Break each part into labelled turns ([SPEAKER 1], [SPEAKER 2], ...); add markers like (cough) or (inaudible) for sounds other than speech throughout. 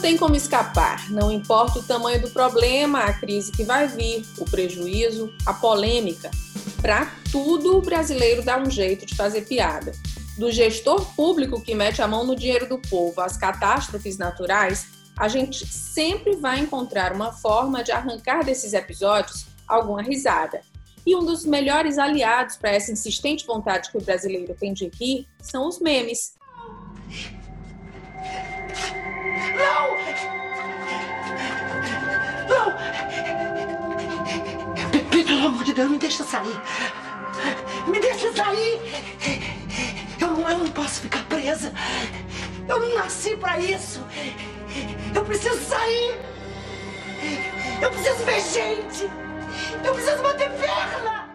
[SPEAKER 1] tem como escapar, não importa o tamanho do problema, a crise que vai vir, o prejuízo, a polêmica. Para tudo, o brasileiro dá um jeito de fazer piada. Do gestor público que mete a mão no dinheiro do povo às catástrofes naturais, a gente sempre vai encontrar uma forma de arrancar desses episódios alguma risada. E um dos melhores aliados para essa insistente vontade que o brasileiro tem de rir são os memes. Não!
[SPEAKER 2] Não! Pelo amor de Deus, me deixa sair! Me deixa sair! Eu não, eu não posso ficar presa! Eu não nasci para isso! Eu preciso sair! Eu preciso ver gente! Eu preciso bater perna!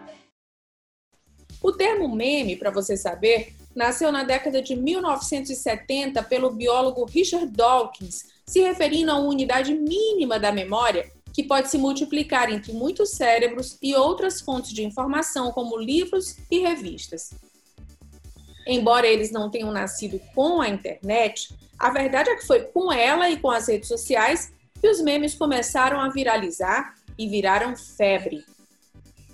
[SPEAKER 1] O termo meme, para você saber, nasceu na década de 1970 pelo biólogo Richard Dawkins, se referindo a uma unidade mínima da memória que pode se multiplicar entre muitos cérebros e outras fontes de informação, como livros e revistas. Embora eles não tenham nascido com a internet, a verdade é que foi com ela e com as redes sociais que os memes começaram a viralizar e viraram febre.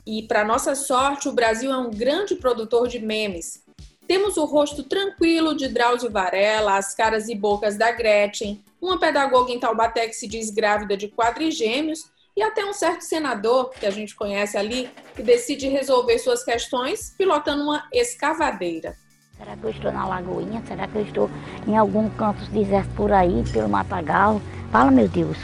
[SPEAKER 1] E, para nossa sorte, o Brasil é um grande produtor de memes, temos o rosto tranquilo de Drauzio Varela, as caras e bocas da Gretchen, uma pedagoga em Taubaté que se diz grávida de quadrigêmeos e até um certo senador que a gente conhece ali que decide resolver suas questões pilotando uma escavadeira.
[SPEAKER 3] Será que eu estou na Lagoinha? Será que eu estou em algum canto deserto por aí, pelo Matagal? Fala, meu Deus.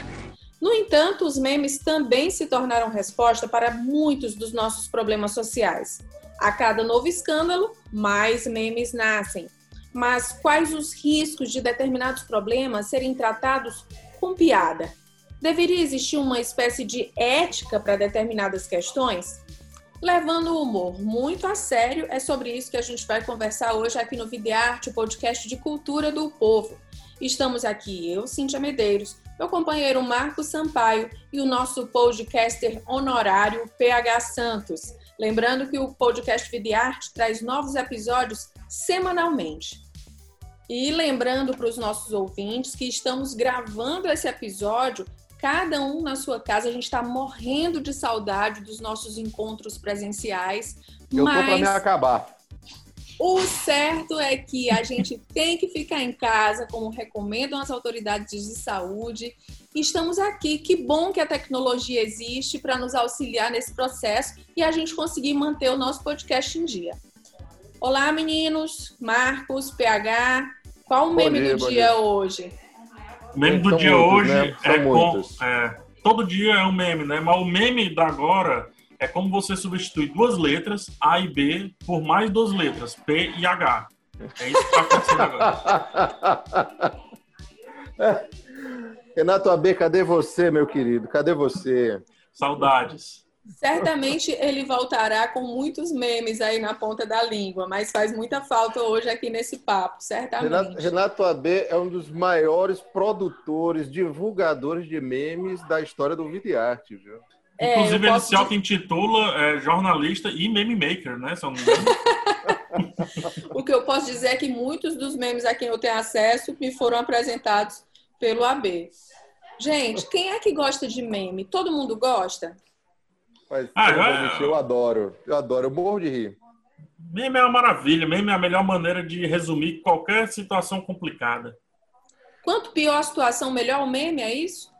[SPEAKER 1] No entanto, os memes também se tornaram resposta para muitos dos nossos problemas sociais. A cada novo escândalo, mais memes nascem. Mas quais os riscos de determinados problemas serem tratados com piada? Deveria existir uma espécie de ética para determinadas questões? Levando o humor muito a sério, é sobre isso que a gente vai conversar hoje aqui no Videarte, o podcast de cultura do povo. Estamos aqui eu, Cíntia Medeiros, meu companheiro Marcos Sampaio e o nosso podcaster honorário PH Santos. Lembrando que o podcast Videarte traz novos episódios semanalmente. E lembrando para os nossos ouvintes que estamos gravando esse episódio, cada um na sua casa. A gente está morrendo de saudade dos nossos encontros presenciais.
[SPEAKER 4] Eu
[SPEAKER 1] mas...
[SPEAKER 4] tô para me acabar.
[SPEAKER 1] O certo é que a gente tem que ficar em casa, como recomendam as autoridades de saúde. Estamos aqui. Que bom que a tecnologia existe para nos auxiliar nesse processo e a gente conseguir manter o nosso podcast em dia. Olá, meninos. Marcos, PH. Qual o meme dia, do dia, dia, hoje?
[SPEAKER 5] O meme do São dia muitos, hoje né? é, com, é, todo dia é um meme, né? Mas o meme da agora é como você substitui duas letras, A e B, por mais duas letras, P e H. É isso que está acontecendo agora. (laughs)
[SPEAKER 4] Renato AB, cadê você, meu querido? Cadê você?
[SPEAKER 5] Saudades.
[SPEAKER 1] Certamente ele voltará com muitos memes aí na ponta da língua, mas faz muita falta hoje aqui nesse papo, certamente.
[SPEAKER 4] Renato, Renato AB é um dos maiores produtores, divulgadores de memes da história do Videarte, viu?
[SPEAKER 5] É, Inclusive, ele se auto-intitula é, jornalista e meme maker, né? São (laughs)
[SPEAKER 1] o que eu posso dizer é que muitos dos memes a quem eu tenho acesso me foram apresentados pelo AB. Gente, quem é que gosta de meme? Todo mundo gosta?
[SPEAKER 4] Mas, ah, eu, eu adoro. Eu adoro. Eu morro de rir.
[SPEAKER 5] Meme é uma maravilha. Meme é a melhor maneira de resumir qualquer situação complicada.
[SPEAKER 1] Quanto pior a situação, melhor o meme, é isso?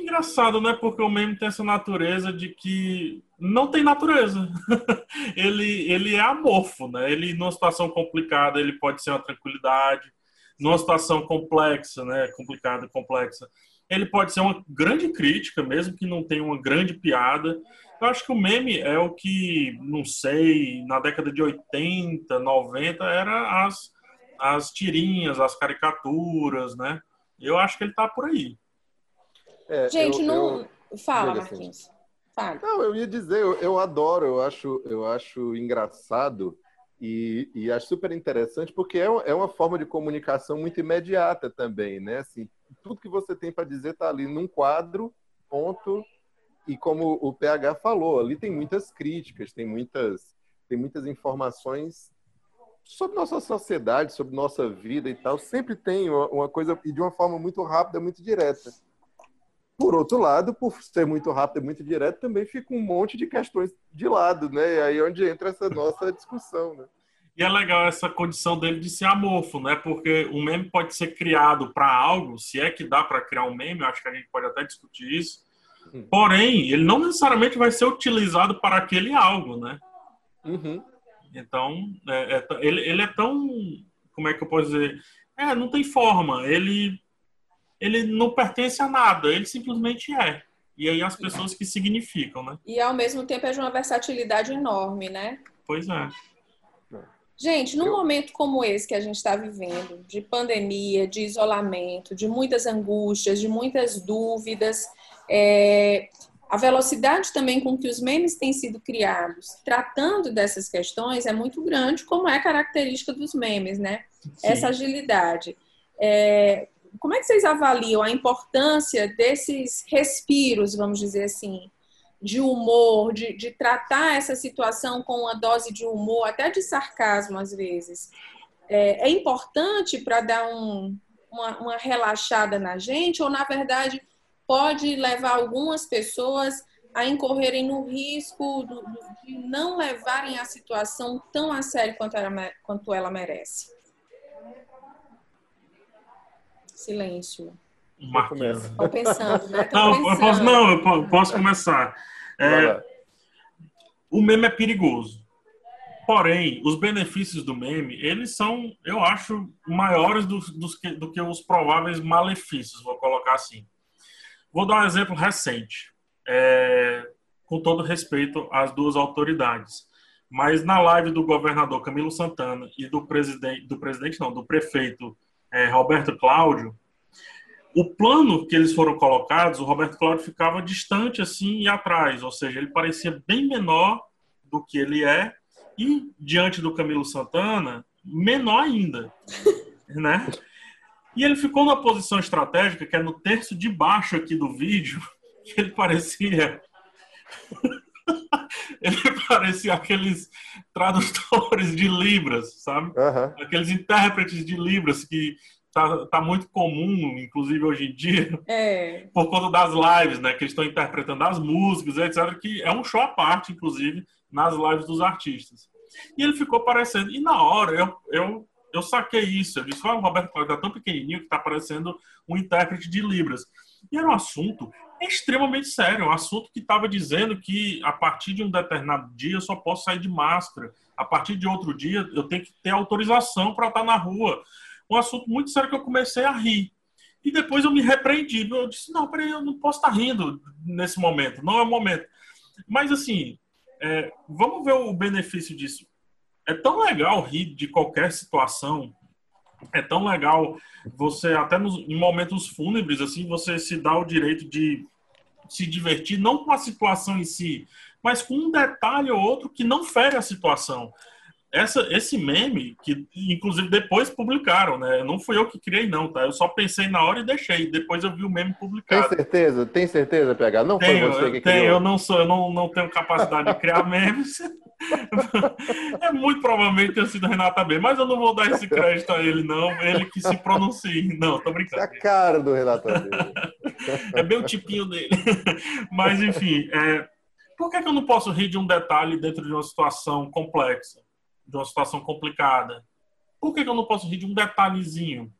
[SPEAKER 5] Engraçado, né? Porque o meme tem essa natureza de que não tem natureza. (laughs) ele, ele é amorfo, né? Ele, numa situação complicada, ele pode ser uma tranquilidade. Numa situação complexa, né? Complicada, complexa. Ele pode ser uma grande crítica, mesmo que não tenha uma grande piada. Eu acho que o meme é o que, não sei, na década de 80, 90, era as, as tirinhas, as caricaturas, né? Eu acho que ele tá por aí.
[SPEAKER 1] É, Gente, eu, não. Eu... Fala, assim. Marquinhos. Assim. Fala.
[SPEAKER 4] Não, eu ia dizer, eu, eu adoro, eu acho, eu acho engraçado e, e acho super interessante porque é, é uma forma de comunicação muito imediata também, né? Assim, tudo que você tem para dizer está ali num quadro, ponto. E como o PH falou, ali tem muitas críticas, tem muitas, tem muitas informações sobre nossa sociedade, sobre nossa vida e tal, sempre tem uma, uma coisa, e de uma forma muito rápida, muito direta. Por outro lado, por ser muito rápido e muito direto, também fica um monte de questões de lado, né? E aí é onde entra essa nossa discussão, né?
[SPEAKER 5] E é legal essa condição dele de ser amorfo, né? Porque o meme pode ser criado para algo, se é que dá para criar um meme, acho que a gente pode até discutir isso. Hum. Porém, ele não necessariamente vai ser utilizado para aquele algo, né?
[SPEAKER 4] Uhum.
[SPEAKER 5] Então, é, é, ele, ele é tão. Como é que eu posso dizer? É, não tem forma. Ele, ele não pertence a nada, ele simplesmente é. E aí as pessoas que significam, né?
[SPEAKER 1] E ao mesmo tempo é de uma versatilidade enorme, né?
[SPEAKER 5] Pois é.
[SPEAKER 1] Gente, num momento como esse que a gente está vivendo, de pandemia, de isolamento, de muitas angústias, de muitas dúvidas, é, a velocidade também com que os memes têm sido criados, tratando dessas questões, é muito grande, como é característica dos memes, né? Sim. Essa agilidade. É, como é que vocês avaliam a importância desses respiros, vamos dizer assim, de humor, de, de tratar essa situação com uma dose de humor, até de sarcasmo às vezes, é, é importante para dar um, uma, uma relaxada na gente, ou na verdade pode levar algumas pessoas a incorrerem no risco de não levarem a situação tão a sério quanto quanto ela merece. Silêncio.
[SPEAKER 5] Marquinhos.
[SPEAKER 1] Estão pensando, né?
[SPEAKER 5] Não, pensando. Eu posso, não, eu posso começar. É, o meme é perigoso. Porém, os benefícios do meme, eles são, eu acho, maiores do, do, que, do que os prováveis malefícios, vou colocar assim. Vou dar um exemplo recente, é, com todo respeito às duas autoridades. Mas na live do governador Camilo Santana e do presidente, do presidente não, do prefeito é, Roberto Cláudio, o plano que eles foram colocados, o Roberto Cláudio ficava distante assim e atrás, ou seja, ele parecia bem menor do que ele é. E diante do Camilo Santana, menor ainda, (laughs) né? E ele ficou numa posição estratégica que é no terço de baixo aqui do vídeo, (laughs) que ele parecia (laughs) ele parecia aqueles tradutores de libras, sabe?
[SPEAKER 4] Uhum.
[SPEAKER 5] Aqueles intérpretes de libras que tá, tá muito comum, inclusive hoje em dia,
[SPEAKER 1] é. (laughs)
[SPEAKER 5] por conta das lives, né? Que eles estão interpretando as músicas, etc. Que é um show à parte, inclusive, nas lives dos artistas. E ele ficou parecendo. E na hora eu, eu, eu saquei isso. Eu disse: o Roberto Cláudio tá tão pequenininho que está parecendo um intérprete de Libras. E era um assunto extremamente sério, um assunto que estava dizendo que a partir de um determinado dia eu só posso sair de máscara, a partir de outro dia eu tenho que ter autorização para estar na rua um assunto muito sério que eu comecei a rir. E depois eu me repreendi. Eu disse, não, peraí, eu não posso estar rindo nesse momento, não é o momento. Mas assim, é, vamos ver o benefício disso. É tão legal rir de qualquer situação, é tão legal você, até nos, em momentos fúnebres, assim, você se dá o direito de se divertir, não com a situação em si, mas com um detalhe ou outro que não fere a situação essa, esse meme, que inclusive depois publicaram, né? Não fui eu que criei, não, tá? Eu só pensei na hora e deixei. Depois eu vi o meme publicado.
[SPEAKER 4] Tem certeza? Tem certeza, PH? Não
[SPEAKER 5] tenho,
[SPEAKER 4] foi você que
[SPEAKER 5] tenho, criou? Eu não sou, eu não, não tenho capacidade de criar (laughs) memes. (laughs) é muito provavelmente ter sido Renata B, mas eu não vou dar esse crédito a ele, não. Ele que se pronuncie. Não, tô brincando. É
[SPEAKER 4] a cara do Renata B. (laughs)
[SPEAKER 5] é bem o tipinho dele. mas, enfim, é... por que, que eu não posso rir de um detalhe dentro de uma situação complexa? De uma situação complicada. Por que, que eu não posso rir de um detalhezinho?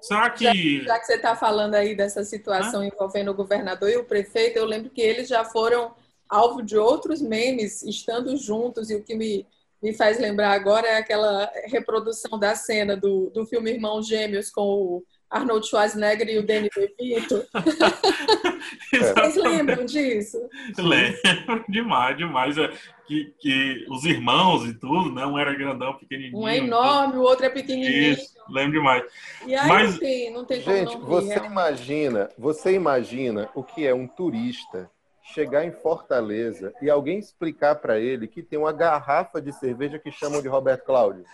[SPEAKER 5] Será que.
[SPEAKER 1] Já, já que você está falando aí dessa situação envolvendo o governador e o prefeito, eu lembro que eles já foram alvo de outros memes estando juntos, e o que me, me faz lembrar agora é aquela reprodução da cena do, do filme Irmãos Gêmeos com o Arnold Schwarzenegger e o Danny DeVito. (laughs) Vocês lembram disso?
[SPEAKER 5] Lembro demais, demais. É, que, que os irmãos e tudo, né? Um era grandão, pequenininho.
[SPEAKER 1] Um é enorme, o outro é pequenininho. Isso,
[SPEAKER 5] lembro demais.
[SPEAKER 1] E aí Mas... não tem, não tem como
[SPEAKER 4] Gente,
[SPEAKER 1] não
[SPEAKER 4] você
[SPEAKER 1] rir,
[SPEAKER 4] imagina, você imagina o que é um turista chegar em Fortaleza e alguém explicar para ele que tem uma garrafa de cerveja que chamam de Roberto Cláudio.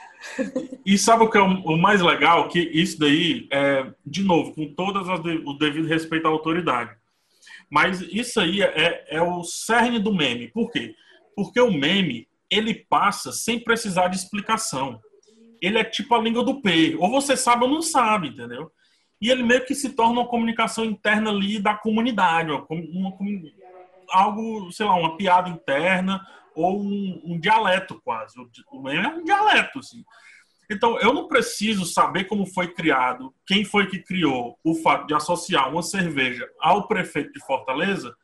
[SPEAKER 5] E sabe o que é o mais legal? Que isso daí, é, de novo, com todas as o devido respeito à autoridade. Mas isso aí é, é o cerne do meme. Por quê? Porque o meme, ele passa sem precisar de explicação. ele é tipo a língua do P. Ou você sabe ou não sabe, entendeu? E ele meio que se torna uma comunicação interna ali da comunidade, uma, uma, algo, sei lá, uma piada interna ou um, um dialeto quase. O meme é um dialeto, assim. Então, eu não preciso saber como foi criado, quem foi que criou o fato de associar uma cerveja ao prefeito de Fortaleza,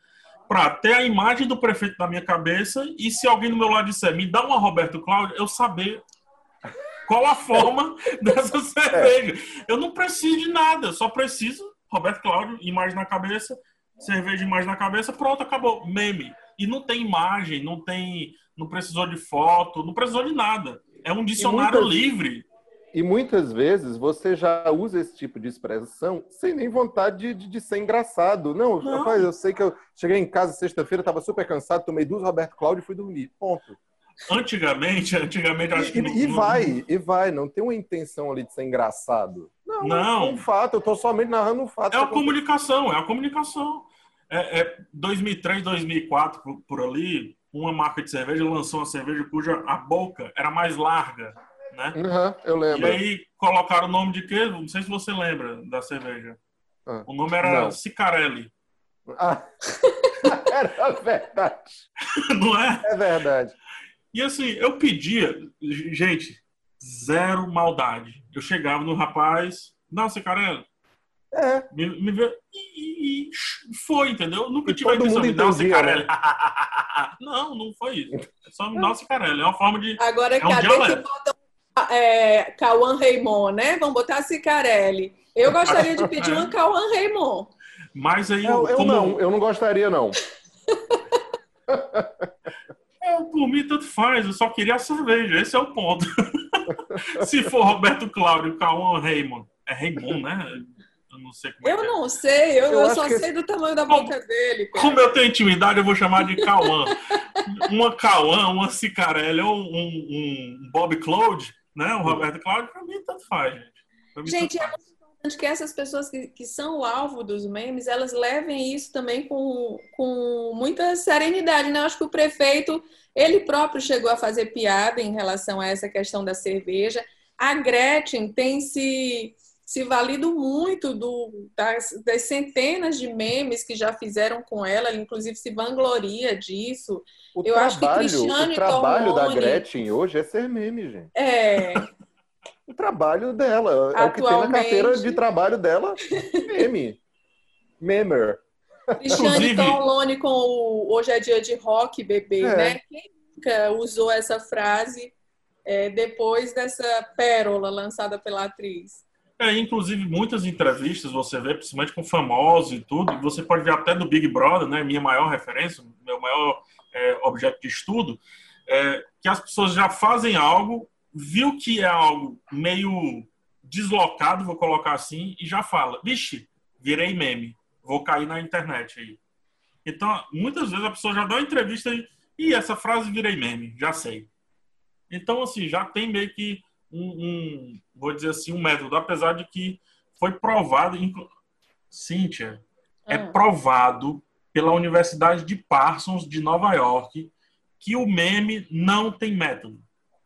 [SPEAKER 5] para ter a imagem do prefeito na minha cabeça e se alguém do meu lado disser, me dá uma Roberto Cláudio, eu saber qual a forma (laughs) dessa cerveja. Eu não preciso de nada, eu só preciso Roberto Cláudio, imagem na cabeça, cerveja imagem na cabeça, pronto, acabou. Meme. E não tem imagem, não tem, não precisou de foto, não precisou de nada. É um dicionário muitas, livre.
[SPEAKER 4] E muitas vezes você já usa esse tipo de expressão sem nem vontade de, de ser engraçado. Não, Não, rapaz, eu sei que eu cheguei em casa sexta-feira, estava super cansado, tomei duas Roberto Cláudio e fui dormir. Ponto.
[SPEAKER 5] Antigamente, antigamente acho
[SPEAKER 4] e, que. E, vai, e vai, não tem uma intenção ali de ser engraçado. Não, não. É um fato, eu estou somente narrando um fato.
[SPEAKER 5] É a comunicação, é a comunicação. É, é 2003, 2004, por, por ali, uma marca de cerveja lançou uma cerveja cuja a boca era mais larga, né?
[SPEAKER 4] Uhum, eu lembro.
[SPEAKER 5] E aí colocaram o nome de quê? Não sei se você lembra da cerveja. Ah, o nome era não. Cicarelli.
[SPEAKER 4] Ah, (laughs) era verdade. (laughs)
[SPEAKER 5] Não é?
[SPEAKER 4] É verdade.
[SPEAKER 5] E assim, eu pedia, gente, zero maldade. Eu chegava no rapaz, não, Cicarelli,
[SPEAKER 4] é.
[SPEAKER 5] Me, me vê, e, e, foi, entendeu? Nunca e tive a intenção de dar Cicarelli. Né? (laughs) não, não foi isso. É só me dar Cicarelli. É uma forma de.
[SPEAKER 1] Agora, é um cadê dialeto. que botam é, Cauã Raymond, né? Vamos botar Cicarelli. Eu gostaria de pedir uma (laughs) Cauã Raymond.
[SPEAKER 5] Mas aí.
[SPEAKER 4] Eu, eu como... não, eu não gostaria, não. (laughs)
[SPEAKER 5] eu, por mim, tanto faz. Eu só queria a cerveja. Esse é o ponto. (laughs) Se for Roberto Cláudio, Cauã Raymond. É Raymond, né? Eu não sei como
[SPEAKER 1] é Eu
[SPEAKER 5] é
[SPEAKER 1] não sei, eu, eu, eu só sei do tamanho da boca dele.
[SPEAKER 5] Cara. Como eu tenho intimidade, eu vou chamar de Cauã. uma Cauã, uma Cicarelli ou um, um, Bob Claude, né? Um Roberto Cláudio, pra mim tanto faz, gente.
[SPEAKER 1] Mim, gente, tanto é muito importante que essas pessoas que, que são o alvo dos memes, elas levem isso também com, com muita serenidade, né? Eu acho que o prefeito, ele próprio chegou a fazer piada em relação a essa questão da cerveja. A Gretchen tem se se valido muito do, das, das, centenas de memes que já fizeram com ela, ela inclusive se vangloria disso.
[SPEAKER 4] O Eu trabalho, acho que Cristiane o trabalho Tormone, da Gretchen hoje é ser meme, gente.
[SPEAKER 1] É. (laughs)
[SPEAKER 4] o trabalho dela, é o que tem na carteira de trabalho dela, meme. Memer.
[SPEAKER 1] Cristiane Torlone com o Hoje é Dia de Rock, bebê, é. né? Quem nunca usou essa frase é, depois dessa pérola lançada pela atriz?
[SPEAKER 5] É, inclusive, muitas entrevistas você vê, principalmente com famosos e tudo, você pode ver até do Big Brother, né, minha maior referência, meu maior é, objeto de estudo, é, que as pessoas já fazem algo, viu que é algo meio deslocado, vou colocar assim, e já fala, vixe, virei meme, vou cair na internet aí. Então, muitas vezes a pessoa já dá uma entrevista e, essa frase virei meme, já sei. Então, assim, já tem meio que um, um, vou dizer assim, um método, apesar de que foi provado, Cíntia, é ah. provado pela Universidade de Parsons de Nova York que o meme não tem método,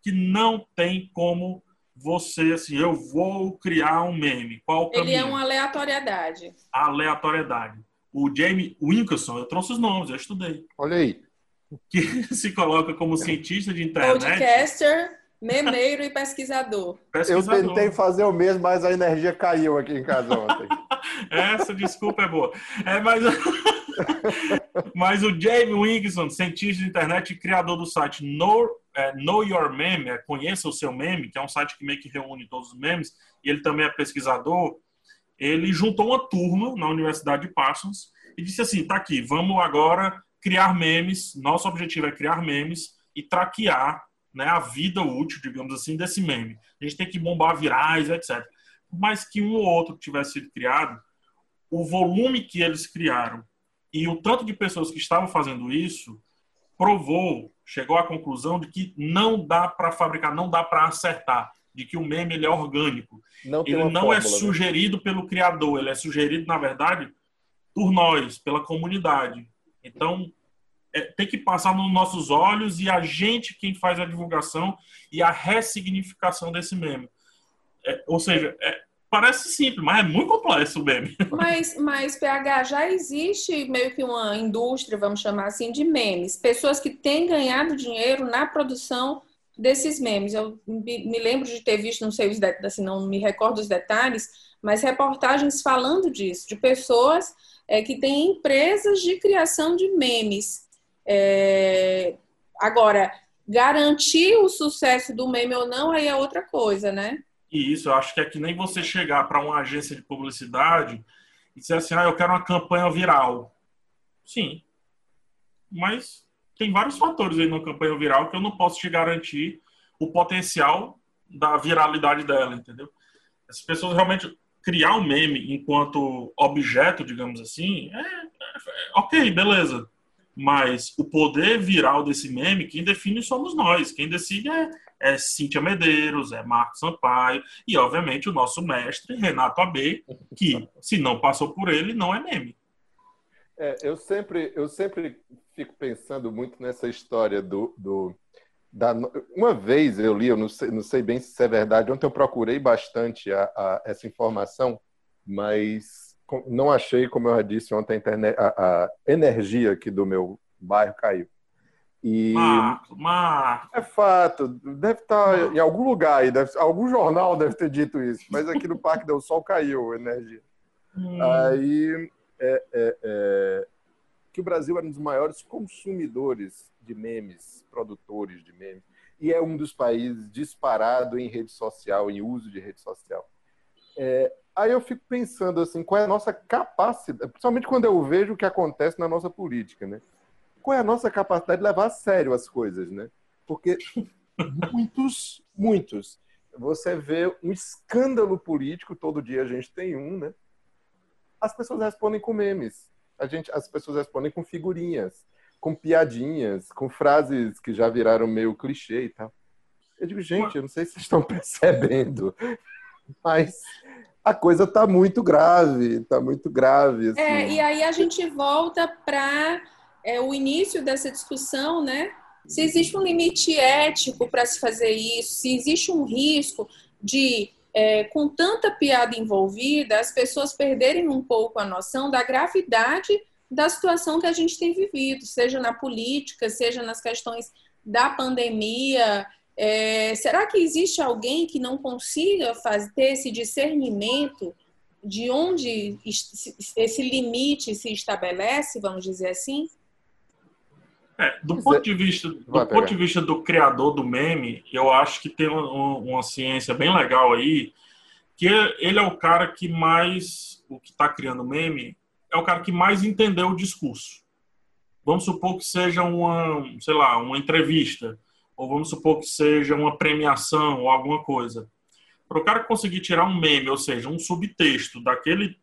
[SPEAKER 5] que não tem como você, assim, eu vou criar um meme. Qual o
[SPEAKER 1] Ele é uma aleatoriedade.
[SPEAKER 5] Aleatoriedade. O Jamie Winkelson, eu trouxe os nomes, eu estudei.
[SPEAKER 4] Olha aí.
[SPEAKER 5] Que (laughs) se coloca como cientista de internet.
[SPEAKER 1] Podcaster, Memeiro e pesquisador.
[SPEAKER 4] pesquisador. Eu tentei fazer o mesmo, mas a energia caiu aqui em casa ontem. (laughs)
[SPEAKER 5] Essa desculpa é boa. É, mas... (laughs) mas o Jamie Winkson, cientista de internet e criador do site Know, é, Know Your Meme, é, Conheça o Seu Meme, que é um site que meio que reúne todos os memes, e ele também é pesquisador, ele juntou uma turma na Universidade de Parsons e disse assim, tá aqui, vamos agora criar memes, nosso objetivo é criar memes e traquear né, a vida útil, digamos assim, desse meme. A gente tem que bombar virais, etc. Mais que um ou outro tivesse sido criado, o volume que eles criaram e o tanto de pessoas que estavam fazendo isso provou, chegou à conclusão de que não dá para fabricar, não dá para acertar, de que o meme ele é orgânico. Não ele não é fórmula, é sugerido né? pelo criador, ele é sugerido, na verdade, por nós, pela comunidade. Então, é, tem que passar nos nossos olhos e a gente quem faz a divulgação e a ressignificação desse meme. É, ou seja, é, parece simples, mas é muito complexo o meme. (laughs)
[SPEAKER 1] Mas, mas, PH, já existe meio que uma indústria, vamos chamar assim, de memes. Pessoas que têm ganhado dinheiro na produção desses memes. Eu me lembro de ter visto, não sei, assim, não me recordo os detalhes, mas reportagens falando disso, de pessoas é, que têm empresas de criação de memes. É... Agora, garantir o sucesso do meme ou não, aí é outra coisa, né?
[SPEAKER 5] E isso, eu acho que é que nem você chegar para uma agência de publicidade e dizer assim, ah, eu quero uma campanha viral. Sim. Mas tem vários fatores aí na campanha viral que eu não posso te garantir o potencial da viralidade dela, entendeu? As pessoas realmente criar um meme enquanto objeto, digamos assim, é, é, é ok, beleza. Mas o poder viral desse meme, quem define somos nós. Quem decide é, é Cíntia Medeiros, é Marcos Sampaio e, obviamente, o nosso mestre, Renato AB, que, se não passou por ele, não é meme.
[SPEAKER 4] É, eu, sempre, eu sempre fico pensando muito nessa história do. do da, uma vez eu li, eu não sei, não sei bem se é verdade, ontem eu procurei bastante a, a, essa informação, mas não achei, como eu já disse ontem, a, internet, a, a energia aqui do meu bairro caiu.
[SPEAKER 5] E Marco, Marco.
[SPEAKER 4] é fato, deve estar Marco. em algum lugar aí, deve, algum jornal deve ter dito isso, mas aqui no Parque do Sol caiu a energia. Hum. Aí é, é, é, que o Brasil era um dos maiores consumidores de memes, produtores de memes, e é um dos países disparado em rede social, em uso de rede social. É, aí eu fico pensando assim, qual é a nossa capacidade, principalmente quando eu vejo o que acontece na nossa política, né? Qual é a nossa capacidade de levar a sério as coisas, né? Porque (laughs) muitos, muitos. Você vê um escândalo político, todo dia a gente tem um, né? As pessoas respondem com memes. A gente, as pessoas respondem com figurinhas, com piadinhas, com frases que já viraram meio clichê e tal. Eu digo, gente, eu não sei se vocês estão (laughs) percebendo, mas a coisa está muito grave, está muito grave. Assim.
[SPEAKER 1] É, e aí a gente volta para é, o início dessa discussão, né? Se existe um limite ético para se fazer isso, se existe um risco de, é, com tanta piada envolvida, as pessoas perderem um pouco a noção da gravidade da situação que a gente tem vivido, seja na política, seja nas questões da pandemia, é, será que existe alguém que não consiga fazer, ter esse discernimento de onde esse limite se estabelece, vamos dizer assim?
[SPEAKER 5] É, do ponto de vista do ponto de vista do criador do meme, eu acho que tem uma, uma ciência bem legal aí, que ele é o cara que mais o que está criando meme é o cara que mais entendeu o discurso. Vamos supor que seja uma, sei lá, uma entrevista ou vamos supor que seja uma premiação ou alguma coisa. Para o cara conseguir tirar um meme, ou seja, um subtexto daquele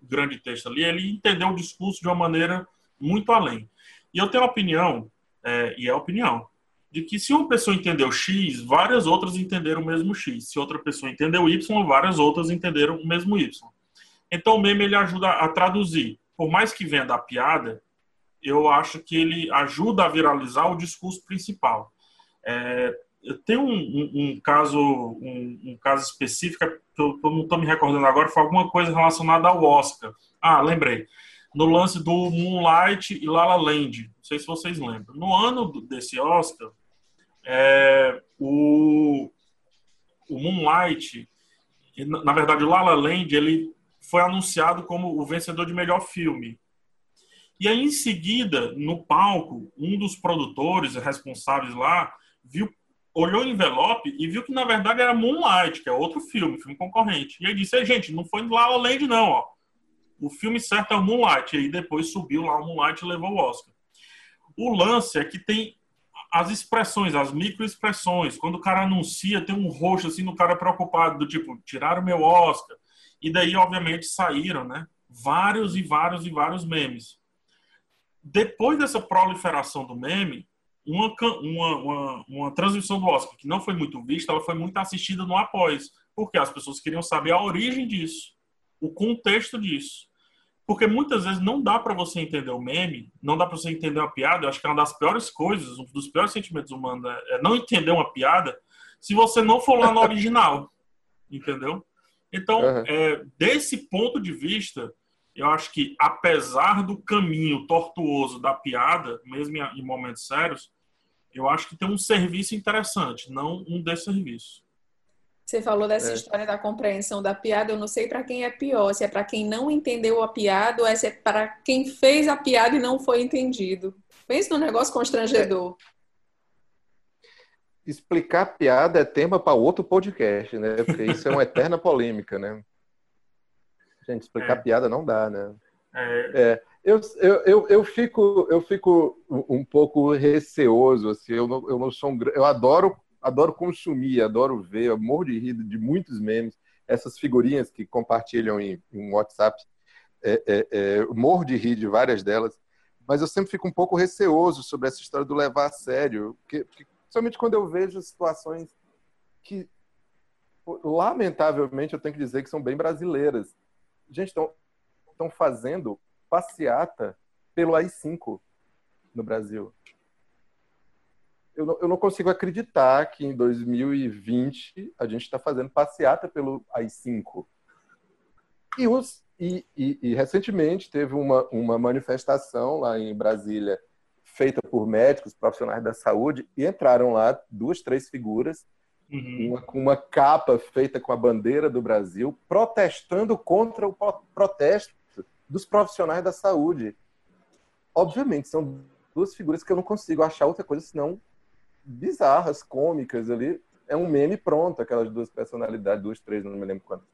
[SPEAKER 5] grande texto ali, ele entendeu o discurso de uma maneira muito além. E eu tenho a opinião, é, e é a opinião, de que se uma pessoa entendeu X, várias outras entenderam o mesmo X. Se outra pessoa entendeu Y, várias outras entenderam o mesmo Y. Então o meme ele ajuda a traduzir. Por mais que venha da piada, eu acho que ele ajuda a viralizar o discurso principal. É, tem um, um, um caso um, um, caso específico que eu, eu não estou me recordando agora, foi alguma coisa relacionada ao Oscar. Ah, lembrei. No lance do Moonlight e La La Land. Não sei se vocês lembram. No ano desse Oscar, é, o, o Moonlight, na verdade o La La Land, ele foi anunciado como o vencedor de melhor filme. E aí, em seguida, no palco, um dos produtores responsáveis lá viu, olhou o envelope e viu que na verdade era Moonlight, que é outro filme, filme concorrente. E aí disse: gente, não foi lá La Land, não, ó. O filme certo é o Moonlight. E aí depois subiu lá o Moonlight e levou o Oscar. O lance é que tem as expressões, as microexpressões. Quando o cara anuncia, tem um roxo assim no cara preocupado, do tipo, tiraram meu Oscar. E daí, obviamente, saíram, né? Vários e vários e vários memes. Depois dessa proliferação do meme, uma, uma, uma, uma, transmissão do Oscar que não foi muito vista, ela foi muito assistida no após, porque as pessoas queriam saber a origem disso, o contexto disso. Porque muitas vezes não dá para você entender o meme, não dá para você entender uma piada. Eu acho que é uma das piores coisas, um dos piores sentimentos humanos é não entender uma piada se você não for lá no original. (laughs) entendeu? Então, uhum. é, desse ponto de vista, eu acho que, apesar do caminho tortuoso da piada, mesmo em momentos sérios, eu acho que tem um serviço interessante, não um desserviço.
[SPEAKER 1] Você falou dessa é. história da compreensão da piada, eu não sei para quem é pior, se é para quem não entendeu a piada ou é se é para quem fez a piada e não foi entendido. Pensa num negócio constrangedor.
[SPEAKER 4] É. Explicar piada é tema para outro podcast, né? Porque isso é uma eterna polêmica, né? Gente, explicar é. piada não dá, né? É. Eu, eu, eu, eu, fico, eu fico um pouco receoso, assim, eu não, eu não sou um, eu adoro adoro consumir, adoro ver, eu morro de rir de muitos memes, essas figurinhas que compartilham em, em WhatsApp, é, é, é, morro de rir de várias delas, mas eu sempre fico um pouco receoso sobre essa história do levar a sério, porque, porque principalmente quando eu vejo situações que, lamentavelmente, eu tenho que dizer que são bem brasileiras. Gente, estão fazendo passeata pelo AI-5 no Brasil eu não, eu não consigo acreditar que em 2020 a gente está fazendo passeata pelo AI-5. E, os, e, e, e, recentemente teve uma, uma manifestação lá em Brasília feita por médicos, profissionais da saúde, e entraram lá duas, três figuras, uhum. uma com uma capa feita com a bandeira do Brasil, protestando contra o protesto dos profissionais da saúde. Obviamente, são duas figuras que eu não consigo achar outra coisa senão bizarras, cômicas ali. É um meme pronto, aquelas duas personalidades, duas, três, não me lembro quantas.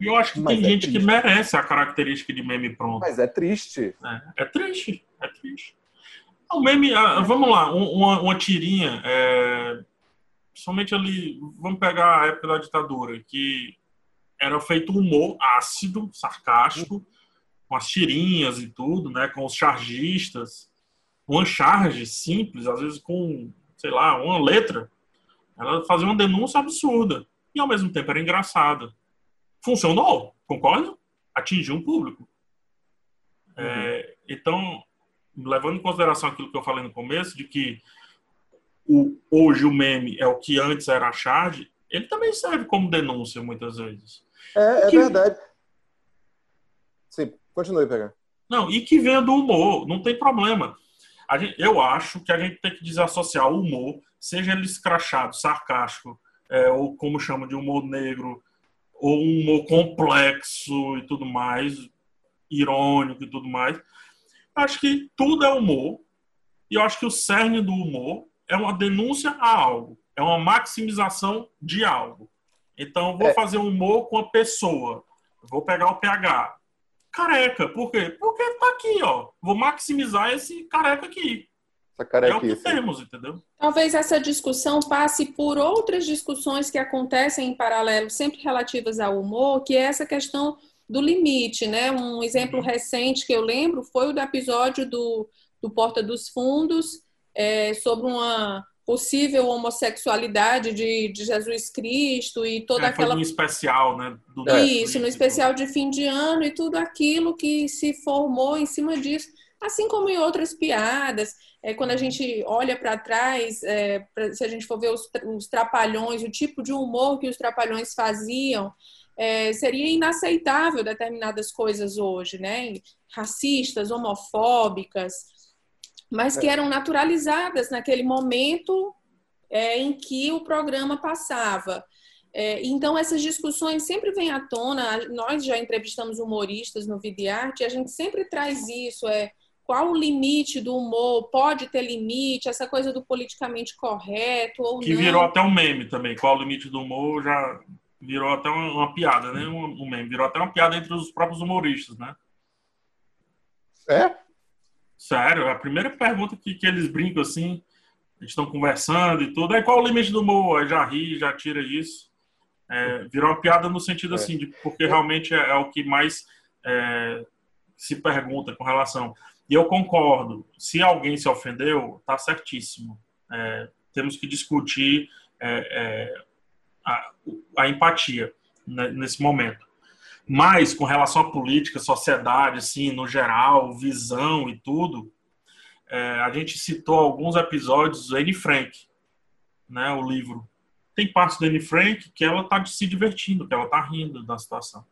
[SPEAKER 5] E eu acho que Mas tem é gente triste. que merece a característica de meme pronto.
[SPEAKER 4] Mas é triste.
[SPEAKER 5] É, é triste, é triste. O meme, ah, vamos lá, uma, uma tirinha, é, somente ali, vamos pegar a época da ditadura, que era feito humor ácido, sarcástico, com as tirinhas e tudo, né, com os chargistas, uma charge simples, às vezes com sei lá, uma letra, ela fazia uma denúncia absurda. E ao mesmo tempo era engraçada. Funcionou, concordo? Atingiu um público. É, uhum. É, então, levando em consideração aquilo que eu falei no começo, de que o, hoje o meme é o que antes era a charge, ele também serve como denúncia muitas vezes.
[SPEAKER 4] É, é que... verdade. Continue, pegar.
[SPEAKER 5] Não, e que venha do humor, não tem problema. Gente, eu acho que a gente tem que desassociar o humor, seja ele escrachado, sarcástico, é, ou como chama de humor negro, ou um humor complexo e tudo mais, irônico e tudo mais. Acho que tudo é humor, e eu acho que o cerne do humor é uma denúncia a algo, é uma maximização de algo. Então, vou é. fazer humor com a pessoa, vou pegar o pH, careca. Por quê? Porque tá aqui, ó. Vou maximizar esse careca aqui.
[SPEAKER 4] Essa careca
[SPEAKER 5] é o que temos, entendeu?
[SPEAKER 1] Talvez essa discussão passe por outras discussões que acontecem em paralelo, sempre relativas ao humor, que é essa questão do limite, né? Um exemplo uhum. recente que eu lembro foi o do episódio do, do Porta dos Fundos, é, sobre uma possível homossexualidade de, de Jesus Cristo e toda
[SPEAKER 5] é,
[SPEAKER 1] aquela.
[SPEAKER 5] Foi um especial, né?
[SPEAKER 1] Do Isso, no especial de fim de ano e tudo aquilo que se formou em cima disso, assim como em outras piadas. É, quando a gente olha para trás, é, pra, se a gente for ver os, os trapalhões, o tipo de humor que os trapalhões faziam, é, seria inaceitável determinadas coisas hoje, né? Racistas, homofóbicas mas que é. eram naturalizadas naquele momento é, em que o programa passava. É, então, essas discussões sempre vêm à tona. Nós já entrevistamos humoristas no Vidiarte e a gente sempre traz isso: é qual o limite do humor? Pode ter limite? Essa coisa do politicamente correto ou
[SPEAKER 5] que
[SPEAKER 1] não?
[SPEAKER 5] Que virou até um meme também. Qual o limite do humor já virou até uma, uma piada, né? Um, um, meme. Virou até uma piada entre os próprios humoristas, né?
[SPEAKER 4] É?
[SPEAKER 5] Sério, a primeira pergunta que, que eles brincam assim, estão conversando e tudo, aí qual o limite do humor? Aí já ri, já tira isso. É, virou uma piada no sentido é. assim, de, porque realmente é, é o que mais é, se pergunta com relação. E eu concordo, se alguém se ofendeu, tá certíssimo. É, temos que discutir é, a, a empatia né, nesse momento. Mas com relação à política, sociedade, assim, no geral, visão e tudo, é, a gente citou alguns episódios do Anne Frank, né, o livro. Tem partes do Anne Frank que ela está se divertindo, que ela está rindo da situação.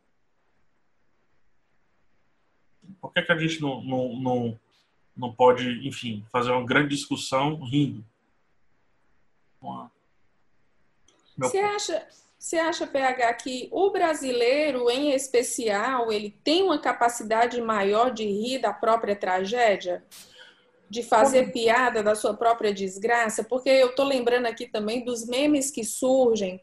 [SPEAKER 5] Por que, que a gente não, não, não, não pode, enfim, fazer uma grande discussão rindo?
[SPEAKER 1] Você acha, você acha, PH, que o brasileiro, em especial, ele tem uma capacidade maior de rir da própria tragédia? De fazer Como? piada da sua própria desgraça? Porque eu estou lembrando aqui também dos memes que surgem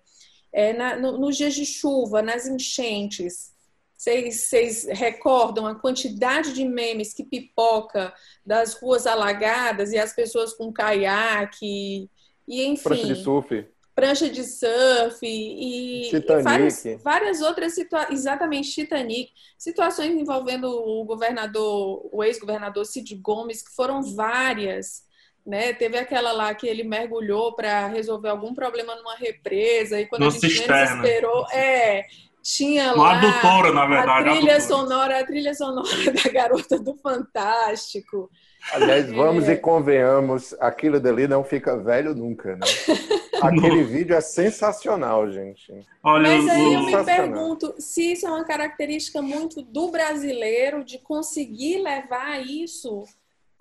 [SPEAKER 1] é, na, no, nos dias de chuva, nas enchentes. Vocês recordam a quantidade de memes que pipoca das ruas alagadas e as pessoas com caiaque e enfim.
[SPEAKER 4] Prancha de surf.
[SPEAKER 1] Prancha de surf e, e várias, várias, outras situações. Exatamente, Titanic. Situações envolvendo o governador, o ex-governador Cid Gomes, que foram várias. Né? Teve aquela lá que ele mergulhou para resolver algum problema numa represa e quando
[SPEAKER 5] no
[SPEAKER 1] a gente esperou, é, tinha
[SPEAKER 5] Uma
[SPEAKER 1] lá
[SPEAKER 5] adutora, na verdade.
[SPEAKER 1] a trilha
[SPEAKER 5] adutora.
[SPEAKER 1] sonora, a trilha sonora (laughs) da garota do Fantástico.
[SPEAKER 4] Aliás, (laughs) vamos
[SPEAKER 1] É.
[SPEAKER 4] e convenhamos, aquilo dali não fica velho nunca, né? (laughs) Aquele vídeo é sensacional, gente.
[SPEAKER 5] Olha,
[SPEAKER 1] Mas aí eu me pergunto se isso é uma característica muito do brasileiro de conseguir levar isso,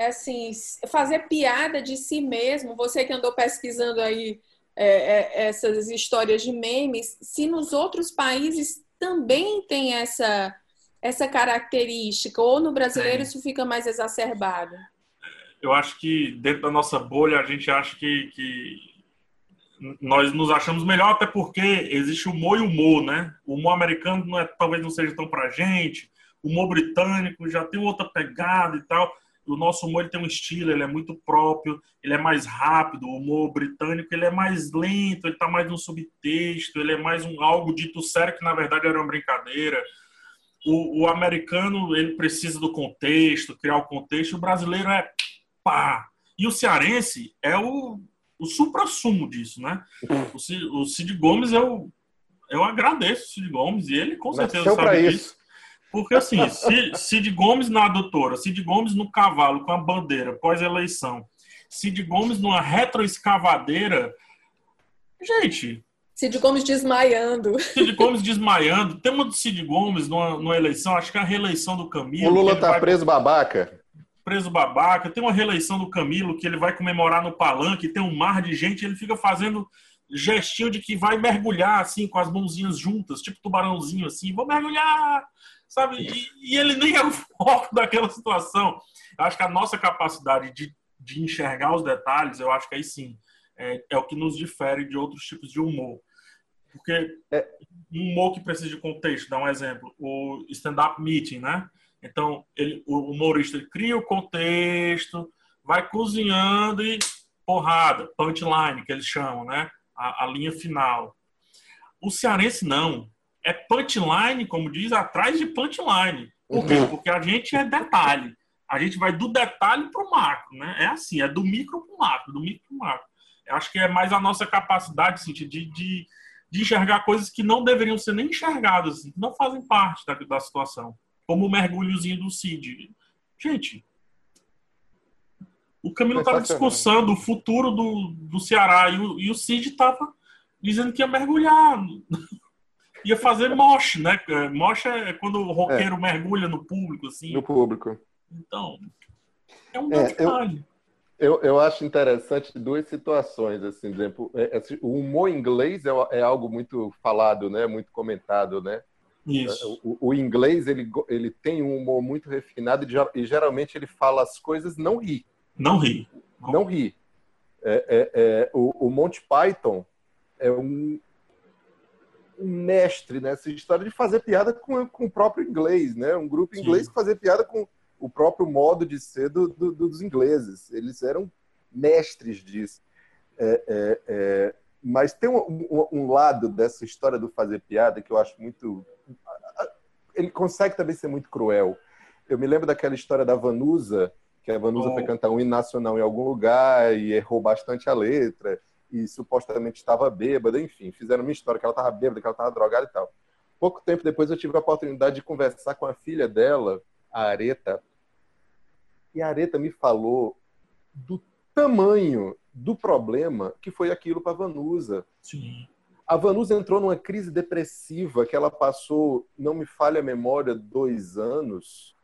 [SPEAKER 1] assim, fazer piada de si mesmo. Você que andou pesquisando aí é, é, essas histórias de memes, se nos outros países também tem essa essa característica ou no brasileiro isso fica mais exacerbado?
[SPEAKER 5] eu acho que dentro da nossa bolha a gente acha que, que nós nos achamos melhor até porque existe humor e humor, né? O humor americano não é, talvez não seja tão pra gente, o humor britânico já tem outra pegada e tal. O nosso humor ele tem um estilo, ele é muito próprio, ele é mais rápido. O humor britânico ele é mais lento, ele tá mais no subtexto, ele é mais um algo dito sério que na verdade era uma brincadeira. O, o americano ele precisa do contexto, criar o contexto. O brasileiro é pá. E o cearense é o, o supra-sumo disso, né? O Cid, o Cid Gomes, eu, eu agradeço o Cid Gomes, e ele com certeza
[SPEAKER 4] Nasceu
[SPEAKER 5] sabe disso.
[SPEAKER 4] isso.
[SPEAKER 5] Porque assim, Cid, Cid Gomes na adutora, Cid Gomes no cavalo com a bandeira pós-eleição, Cid Gomes numa retroescavadeira. Gente,
[SPEAKER 1] Cid Gomes desmaiando. (laughs)
[SPEAKER 5] Cid Gomes desmaiando. Tem uma do Cid Gomes numa, numa eleição, acho que é a reeleição do Camilo.
[SPEAKER 4] O Lula tá
[SPEAKER 5] vai-
[SPEAKER 4] preso babaca.
[SPEAKER 5] preso babaca. Tem uma reeleição do Camilo que ele vai comemorar no palanque, tem um mar de gente, ele fica fazendo gestinho de que vai mergulhar assim com as mãozinhas juntas, tipo tubarãozinho assim, vou mergulhar, sabe? E, e ele nem é o foco daquela situação. Eu acho que a nossa capacidade de, de enxergar os detalhes, eu acho que aí sim é, é o que nos difere de outros tipos de humor. Porque
[SPEAKER 4] É.
[SPEAKER 5] um humor que precisa de contexto, dá um exemplo, o stand-up meeting, né? Então, ele, o humorista ele cria o contexto, vai cozinhando e porrada, punchline, que eles chamam, né? A, a linha final. O cearense não. É punchline, como diz, atrás de punchline. Por quê? Porque a gente é detalhe. A gente vai do detalhe para o macro, né? É assim, é do micro para o macro, do micro para o macro. Acho que é mais a nossa capacidade assim, de, de, de enxergar coisas que não deveriam ser nem enxergadas, assim, que não fazem parte da, da situação como o mergulhozinho do Cid. Gente, o Camilo estava discussando o futuro do, do Ceará e o, e o Cid estava dizendo que ia mergulhar. (laughs) ia fazer moche, né? Moche é quando o roqueiro mergulha no público, assim.
[SPEAKER 4] No público.
[SPEAKER 5] Então, é um
[SPEAKER 4] É,
[SPEAKER 5] detalhe.
[SPEAKER 4] Eu, eu acho interessante duas situações, assim, por exemplo, é- é- o humor inglês é, é algo muito falado, né, muito comentado, né?
[SPEAKER 5] Isso.
[SPEAKER 4] O, o inglês ele, ele tem um humor muito refinado e, e geralmente ele fala as coisas não ri,
[SPEAKER 5] Não ri.
[SPEAKER 4] não ri. É, é- é, o, o Monty Python é um, um mestre nessa história de fazer piada com, com o próprio inglês, né? Um grupo
[SPEAKER 5] Sim.
[SPEAKER 4] inglês que fazia piada com o próprio modo de ser do- do- dos ingleses. Eles eram mestres disso. É, é, é, mas tem um, um- lado dessa história do fazer piada que eu acho muito. Ele consegue também ser muito cruel. Eu me lembro daquela história da Vanusa, que a Vanusa
[SPEAKER 5] Oh.
[SPEAKER 4] foi cantar um hino nacional em algum lugar e errou bastante a letra e supostamente estava bêbada, enfim, fizeram uma história que ela estava bêbada, que ela estava drogada e tal. pouco tempo depois eu tive a oportunidade de conversar com a filha dela, a Areta. E a Areta me falou do tamanho do problema que foi aquilo para a Vanusa.
[SPEAKER 5] Sim.
[SPEAKER 4] A Vanusa entrou numa crise depressiva que ela passou, não me falha a memória, dois anos,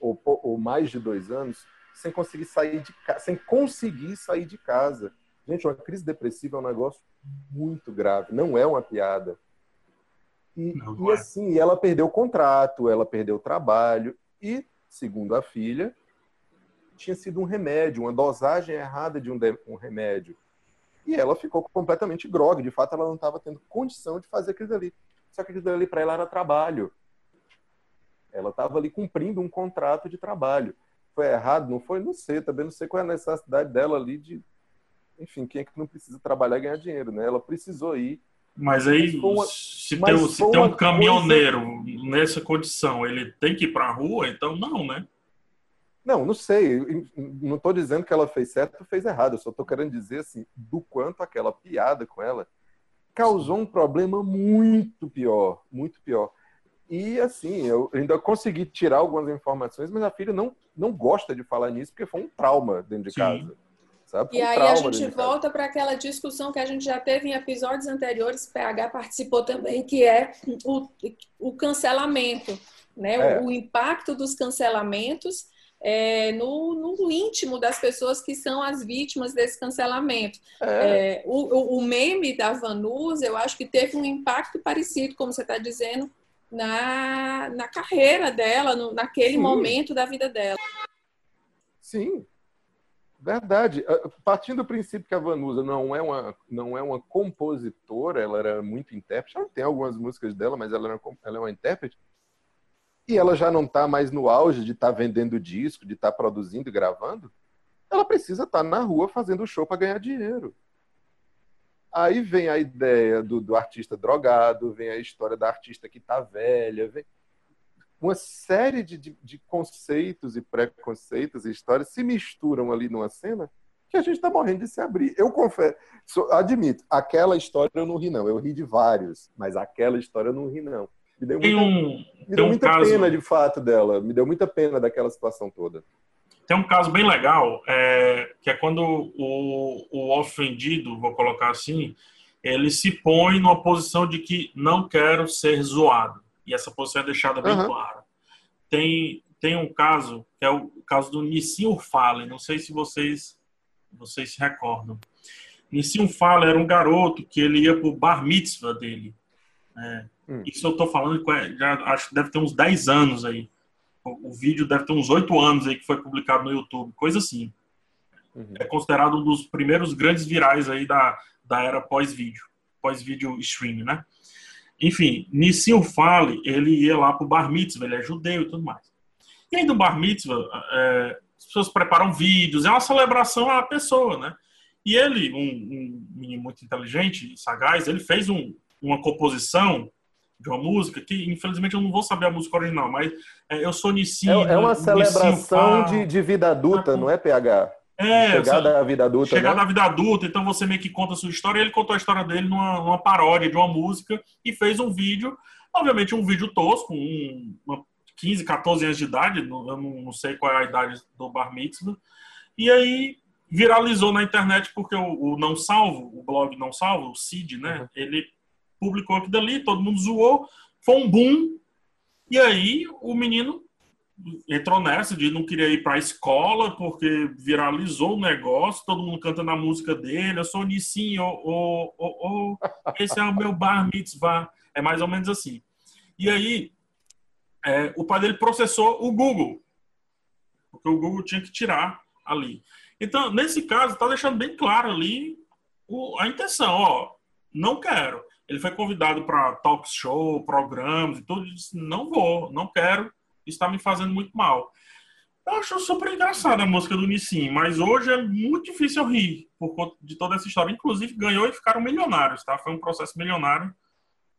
[SPEAKER 4] ou, ou mais de dois anos, sem conseguir sair de casa, sem conseguir sair de casa. Gente, uma crise depressiva é um negócio muito grave, não é uma piada. E, e é. assim, ela perdeu o contrato, ela perdeu o trabalho e, segundo a filha, tinha sido um remédio, uma dosagem errada de um, de, um remédio. E ela ficou completamente grogue. De fato, ela não estava tendo condição de fazer aquilo ali. Só que aquilo ali para ela era trabalho. Ela estava ali cumprindo um contrato de trabalho. Foi errado? Não foi? Não sei. Também não sei qual é a necessidade dela ali de. Enfim, quem é que não precisa trabalhar e ganhar dinheiro, né? Ela precisou ir.
[SPEAKER 5] Mas aí, uma... se, tem, se tem um caminhoneiro coisa... nessa condição, ele tem que ir para a rua? Então, não, né?
[SPEAKER 4] Não, não sei. Não estou dizendo que ela fez certo ou fez errado. Eu só estou querendo dizer assim, do quanto aquela piada com ela causou um problema muito pior, muito pior. E assim, eu ainda consegui tirar algumas informações, mas a filha não, não gosta de falar nisso porque foi um trauma dentro de Sim. casa. Sabe?
[SPEAKER 1] E um aí a gente volta para aquela discussão que a gente já teve em episódios anteriores, PH participou também, que é o, o cancelamento, né? É. O, o impacto dos cancelamentos é, no, no, íntimo das pessoas que são as vítimas desse cancelamento. É. É, o, o, meme da Vanusa, eu acho que teve um impacto parecido, como você está dizendo, na, na carreira dela, no, naquele Sim. momento da vida dela.
[SPEAKER 4] Sim, verdade. Ah, partindo do princípio que a Vanusa não é uma, não é uma compositora, ela era muito intérprete. Ela tem algumas músicas dela, mas ela, era, ela é uma intérprete e ela já não está mais no auge de estar tá vendendo disco, de estar tá produzindo e gravando, ela precisa estar tá na rua fazendo show para ganhar dinheiro. Aí vem a ideia do, do, artista drogado, vem a história da artista que está velha, vem uma série de, de, de conceitos e preconceitos e histórias se misturam ali numa cena que a gente está morrendo de se abrir. Eu confesso, admito, aquela história eu não ri não, eu ri de vários, mas aquela história eu não ri não. Me deu muita, um, me deu muita caso, pena, de fato, dela. Me deu muita pena daquela situação toda.
[SPEAKER 5] Tem um caso bem legal, é, que é quando o, o ofendido, vou colocar assim, ele se põe numa posição de que não quero ser zoado. E essa posição é deixada bem uhum. clara. Tem, tem um caso, que é o caso do Nissim Fale. não sei se vocês, vocês se recordam. Nissim Fale era um garoto que ele ia para o bar mitzvah dele. É, Hum. Isso eu estou falando, já acho que deve ter uns 10 anos aí. O, o, vídeo deve ter uns 8 anos aí que foi publicado no YouTube, coisa assim. Uhum. É considerado um dos primeiros grandes virais aí da, da era pós-vídeo, pós-vídeo streaming, né? Enfim, Nissim Fale, ele ia lá pro bar mitzvah, ele é judeu e tudo mais. E aí do bar mitzvah, é, as pessoas preparam vídeos, é uma celebração à pessoa, né? E ele, um, um menino muito inteligente, sagaz, ele fez um, uma composição de uma música, que infelizmente eu não vou saber a música original, mas é, eu sou Nissim.
[SPEAKER 4] É, é uma celebração de, de, vida adulta, não é, PH?
[SPEAKER 5] É,
[SPEAKER 4] chegada à vida adulta.
[SPEAKER 5] Chegada
[SPEAKER 4] né?
[SPEAKER 5] à vida adulta, então você meio que conta a sua história. Ele contou a história dele numa, numa paródia de uma música e fez um vídeo, obviamente um vídeo tosco, um, uma 15, 14 anos de idade, eu não, não sei qual é a idade do Bar Mitzvah. E aí viralizou na internet porque o, o Não Salvo, o blog Não Salvo, o Cid, né? Uhum. Ele publicou aquilo dali, todo mundo zoou, foi um boom. E aí o menino entrou nessa de não queria ir para a escola porque viralizou o negócio, todo mundo cantando a música dele, eu sou Nissim, oh, oh, oh, esse é o meu bar mitzvah. É mais ou menos assim. E aí é, o pai dele processou o Google, porque o Google tinha que tirar ali. Então, nesse caso, está deixando bem claro ali o, a intenção, ó, não quero. Ele foi convidado para talk show, programas e tudo. Disse: não vou, não quero, está me fazendo muito mal. Eu acho super engraçada a música do Nissim, mas hoje é muito difícil eu rir por conta de toda essa história. Inclusive, ganhou e ficaram milionários, tá? Foi um processo milionário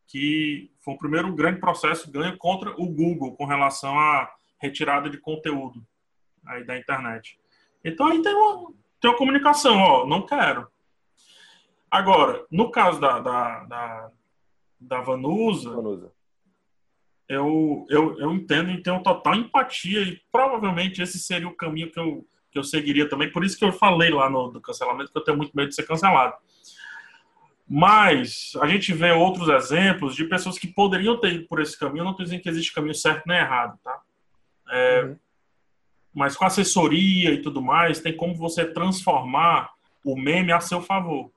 [SPEAKER 5] que foi o primeiro grande processo ganho contra o Google com relação à retirada de conteúdo aí da internet. Então aí tem uma, tem uma comunicação, ó, não quero. Agora, no caso da, da, da, da Vanusa, Vanusa, eu, eu, eu entendo e tenho total empatia e provavelmente esse seria o caminho que eu, que eu seguiria também. Por isso que eu falei lá no do cancelamento que eu tenho muito medo de ser cancelado. Mas a gente vê outros exemplos de pessoas que poderiam ter ido por esse caminho. Eu não estou dizendo que existe caminho certo nem errado, tá? É, uhum. Mas com assessoria e tudo mais, tem como você transformar o meme a seu favor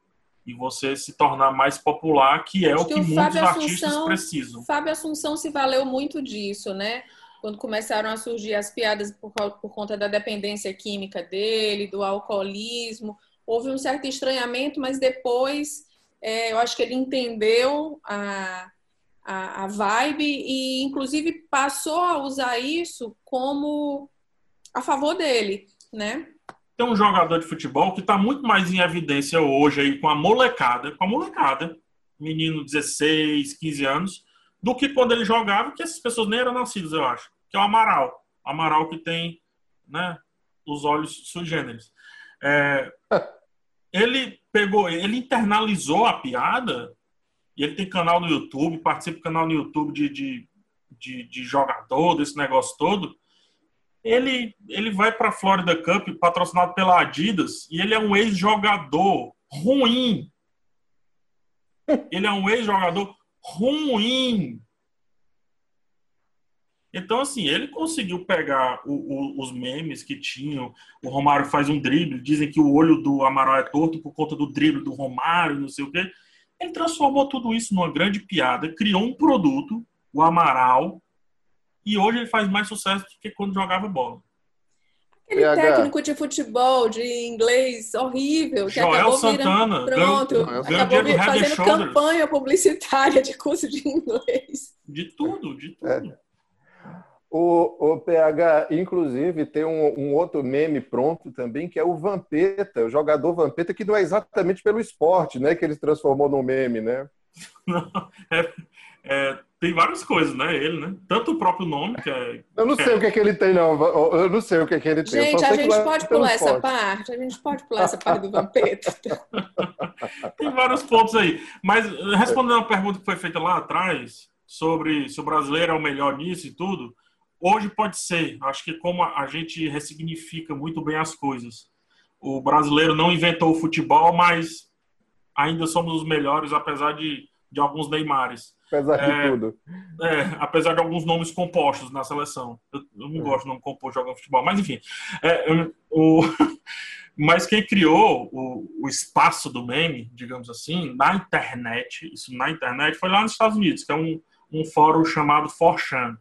[SPEAKER 5] e você se tornar mais popular, que é Acho o que, que muitos Fábio artistas Assunção, precisam.
[SPEAKER 1] Fábio Assunção se valeu muito disso, né? Quando começaram a surgir as piadas por, por conta da dependência química dele, do alcoolismo, houve um certo estranhamento, mas depois é, eu acho que ele entendeu a, a, a vibe e, inclusive, passou a usar isso como a favor dele, né?
[SPEAKER 5] Tem um jogador de futebol que está muito mais em evidência hoje aí com a molecada, com a molecada, menino 16, 15 anos, do que quando ele jogava, que essas pessoas nem eram nascidas, eu acho. Que é o Amaral. O Amaral que tem né, os olhos sui generis. É, (laughs) ele pegou, ele internalizou a piada e ele tem canal no YouTube, participa do canal no YouTube de, de, de, de jogador, desse negócio todo ele, ele vai para a Florida Cup patrocinado pela Adidas e ele é um ex-jogador ruim. Ele é um ex-jogador ruim. Então, assim, ele conseguiu pegar o, o, os memes que tinham. O Romário faz um drible, dizem que o olho do Amaral é torto por conta do drible do Romário, não sei o quê. Ele transformou tudo isso numa grande piada, criou um produto, o Amaral, e hoje ele faz mais sucesso do que quando jogava bola.
[SPEAKER 1] Aquele PH. técnico de futebol, de inglês horrível, que
[SPEAKER 5] Joel
[SPEAKER 1] acabou
[SPEAKER 5] Santana,
[SPEAKER 1] virando, pronto,
[SPEAKER 5] ganho,
[SPEAKER 1] acabou ganho fazendo campanha publicitária de curso de inglês.
[SPEAKER 5] De tudo, de tudo. É.
[SPEAKER 4] O, o PH, inclusive, tem um, um, outro meme pronto também, que é o Vampeta, o jogador Vampeta, que não é exatamente pelo esporte, né? Que ele se transformou num meme, né? (laughs)
[SPEAKER 5] Não, é, é, tem várias coisas, né? Ele, né? Tanto o próprio nome, que é.
[SPEAKER 4] Eu não sei é... o que é que ele tem, não. Eu não sei o que é que ele tem.
[SPEAKER 1] Gente, a gente pode pular essa parte. A gente pode pular essa parte do Vampeta. (laughs)
[SPEAKER 5] tem vários pontos aí. Mas respondendo a pergunta que foi feita lá atrás, sobre se o brasileiro é o melhor nisso e tudo, hoje pode ser. Acho que como a gente ressignifica muito bem as coisas. O brasileiro não inventou o futebol, mas ainda somos os melhores, apesar de, de alguns Neymares.
[SPEAKER 4] Apesar é, de tudo.
[SPEAKER 5] É, apesar de alguns nomes compostos na seleção. Eu, eu não é. gosto de nome composto jogando futebol, mas enfim. É, o, (laughs) mas quem criou o, o, espaço do meme, digamos assim, na internet, isso na internet, foi lá nos Estados Unidos, que é um, um fórum chamado 4chan.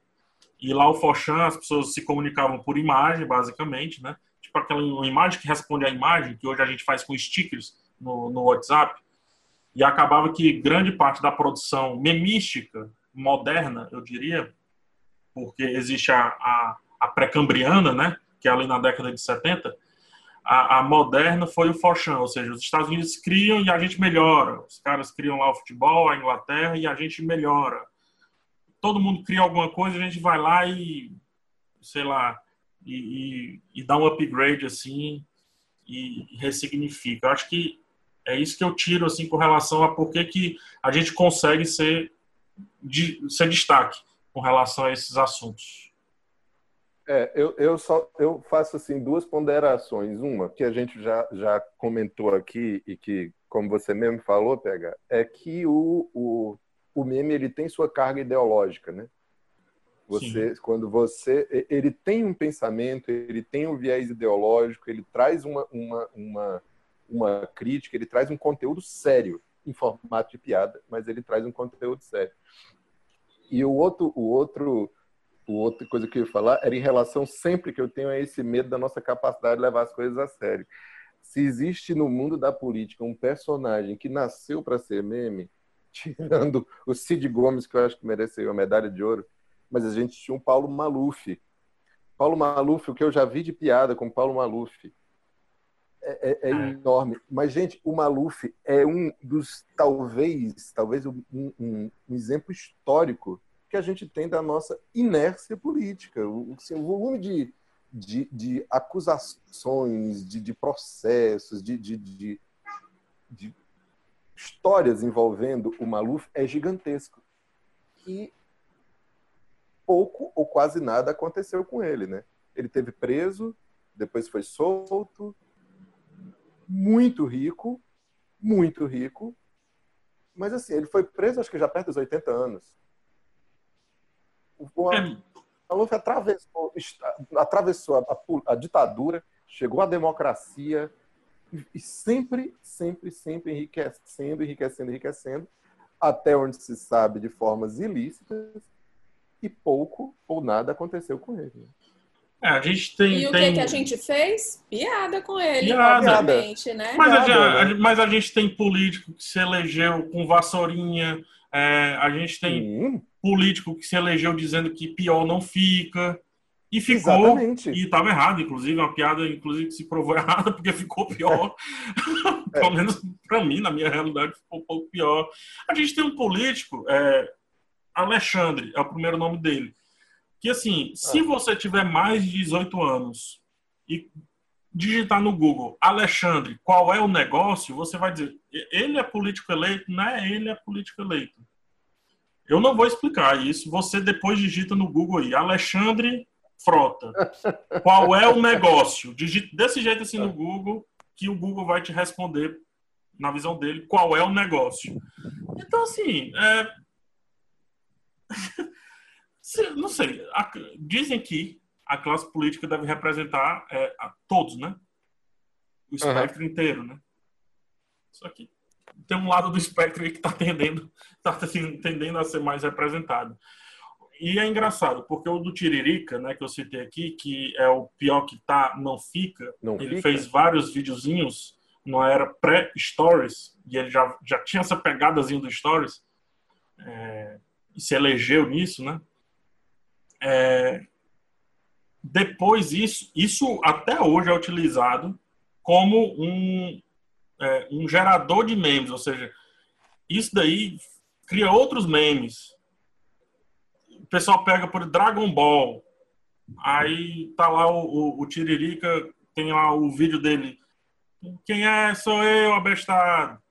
[SPEAKER 5] E lá o 4chan, as pessoas se comunicavam por imagem, basicamente, né? Tipo aquela imagem que responde à imagem, que hoje a gente faz com stickers no, no WhatsApp. E acabava que grande parte da produção memística moderna, eu diria, porque existe a, a, a pré-cambriana, né, que é ali na década de 70, a, a, moderna foi o Forchan, ou seja, os Estados Unidos criam e a gente melhora. Os caras criam lá o futebol, a Inglaterra, e a gente melhora. Todo mundo cria alguma coisa, a gente vai lá e, sei lá, e, e, e dá um upgrade assim e ressignifica. Eu acho que é isso que eu tiro assim com relação a por que, que a gente consegue ser, de, ser destaque com relação a esses assuntos.
[SPEAKER 4] É, eu, eu só eu faço assim duas ponderações. Uma que a gente já, já comentou aqui e que, como você mesmo falou, pega, é que o, o, o meme ele tem sua carga ideológica, né? Você, Sim. quando você, ele tem um pensamento, ele tem um viés ideológico, ele traz uma, uma, uma uma crítica, ele traz um conteúdo sério, em formato de piada, mas ele traz um conteúdo sério. E o outro, o outro, o outra coisa que eu ia falar era em relação sempre que eu tenho a esse medo da nossa capacidade de levar as coisas a sério. Se existe no mundo da política um personagem que nasceu para ser meme, (laughs) tirando o Cid Gomes, que eu acho que mereceu a medalha de ouro, mas a gente tinha um Paulo Maluf. Paulo Maluf, o que eu já vi de piada com Paulo Maluf, é, é, é, enorme. Mas, gente, o Maluf é um dos, talvez, talvez um, um, um, exemplo histórico que a gente tem da nossa inércia política. O, assim, o volume de, de, de, acusações, de, de processos, de, de histórias envolvendo o Maluf é gigantesco. E pouco ou quase nada aconteceu com ele, né? Ele teve preso, depois foi solto, muito rico, muito rico, mas assim, ele foi preso acho que já perto dos 80 anos. O é. Maluf atravessou, atravessou a, a, a ditadura, chegou à democracia, e sempre, sempre, sempre enriquecendo, enriquecendo, enriquecendo, até onde se sabe de formas ilícitas, e pouco ou nada aconteceu com ele.
[SPEAKER 5] É, a gente tem,
[SPEAKER 1] e o
[SPEAKER 5] tem...
[SPEAKER 1] que, que a gente fez? Piada com ele, Piada. obviamente, né?
[SPEAKER 5] Mas a, a, mas a gente tem político que se elegeu com vassourinha, é, a gente tem Sim. político que se elegeu dizendo que pior não fica. E ficou, Exatamente. e estava errado, inclusive, uma piada inclusive que se provou (laughs) errada, porque ficou pior. (laughs) É. Pelo menos para mim, na minha realidade, ficou um pouco pior. A gente tem um político, é, Alexandre, é o primeiro nome dele, que assim, se ah. você tiver mais de 18 anos e digitar no Google Alexandre, qual é o negócio, você vai dizer, ele é político eleito, não é ele é político eleito. Eu não vou explicar isso, você depois digita no Google aí, Alexandre frota. Qual é o negócio? Digite desse jeito assim no Google, que o Google vai te responder, na visão dele, qual é o negócio. Então, assim, é... (laughs) não sei. Dizem que a classe política deve representar é, a todos, né? O espectro uhum. inteiro, né? Só que tem um lado do espectro aí que está tendendo, (laughs) tá tendendo a ser mais representado. E é engraçado, porque o do Tiririca, né, que eu citei aqui, que é o pior que tá, não fica, não ele fica. fez vários videozinhos, não era pré-stories, e ele já, já tinha essa pegadazinha do stories, é, e se elegeu nisso, né? É, depois isso, isso até hoje é utilizado como um, é, um gerador de memes, ou seja, isso daí cria outros memes, o pessoal pega por Dragon Ball, aí tá lá o, o, o Tiririca, tem lá o vídeo dele. Quem é? Sou eu, abestado.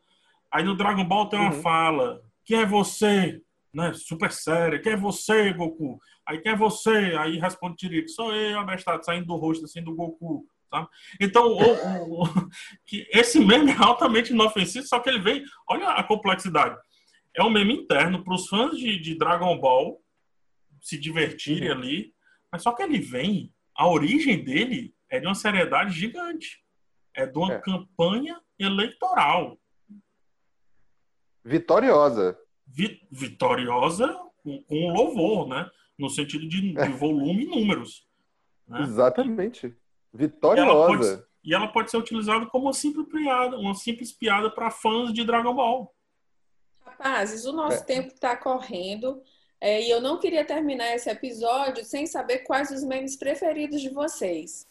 [SPEAKER 5] Aí no Dragon Ball tem uma uhum. fala. Quem é você? Né? Super séria. Quem é você, Goku? Aí quem é você? Aí responde Tiririca. Sou eu, abestado, saindo do rosto assim do Goku. Sabe? Então, o, o, (laughs) que esse meme é altamente inofensivo, só que ele vem. Olha a complexidade. É um meme interno para os fãs de, de Dragon Ball se divertirem uhum. ali. Mas só que ele vem, a origem dele é de uma seriedade gigante. É de uma é. campanha eleitoral.
[SPEAKER 4] Vitoriosa.
[SPEAKER 5] Vi, vitoriosa com, com, louvor, né? No sentido de, de volume e números.
[SPEAKER 4] Né? Exatamente. Vitoriosa.
[SPEAKER 5] E ela, pode, e ela pode ser utilizada como uma simples piada, uma simples piada para fãs de Dragon Ball.
[SPEAKER 1] Rapazes, o nosso é. tempo está correndo. É, e eu não queria terminar esse episódio sem saber quais os memes preferidos de vocês.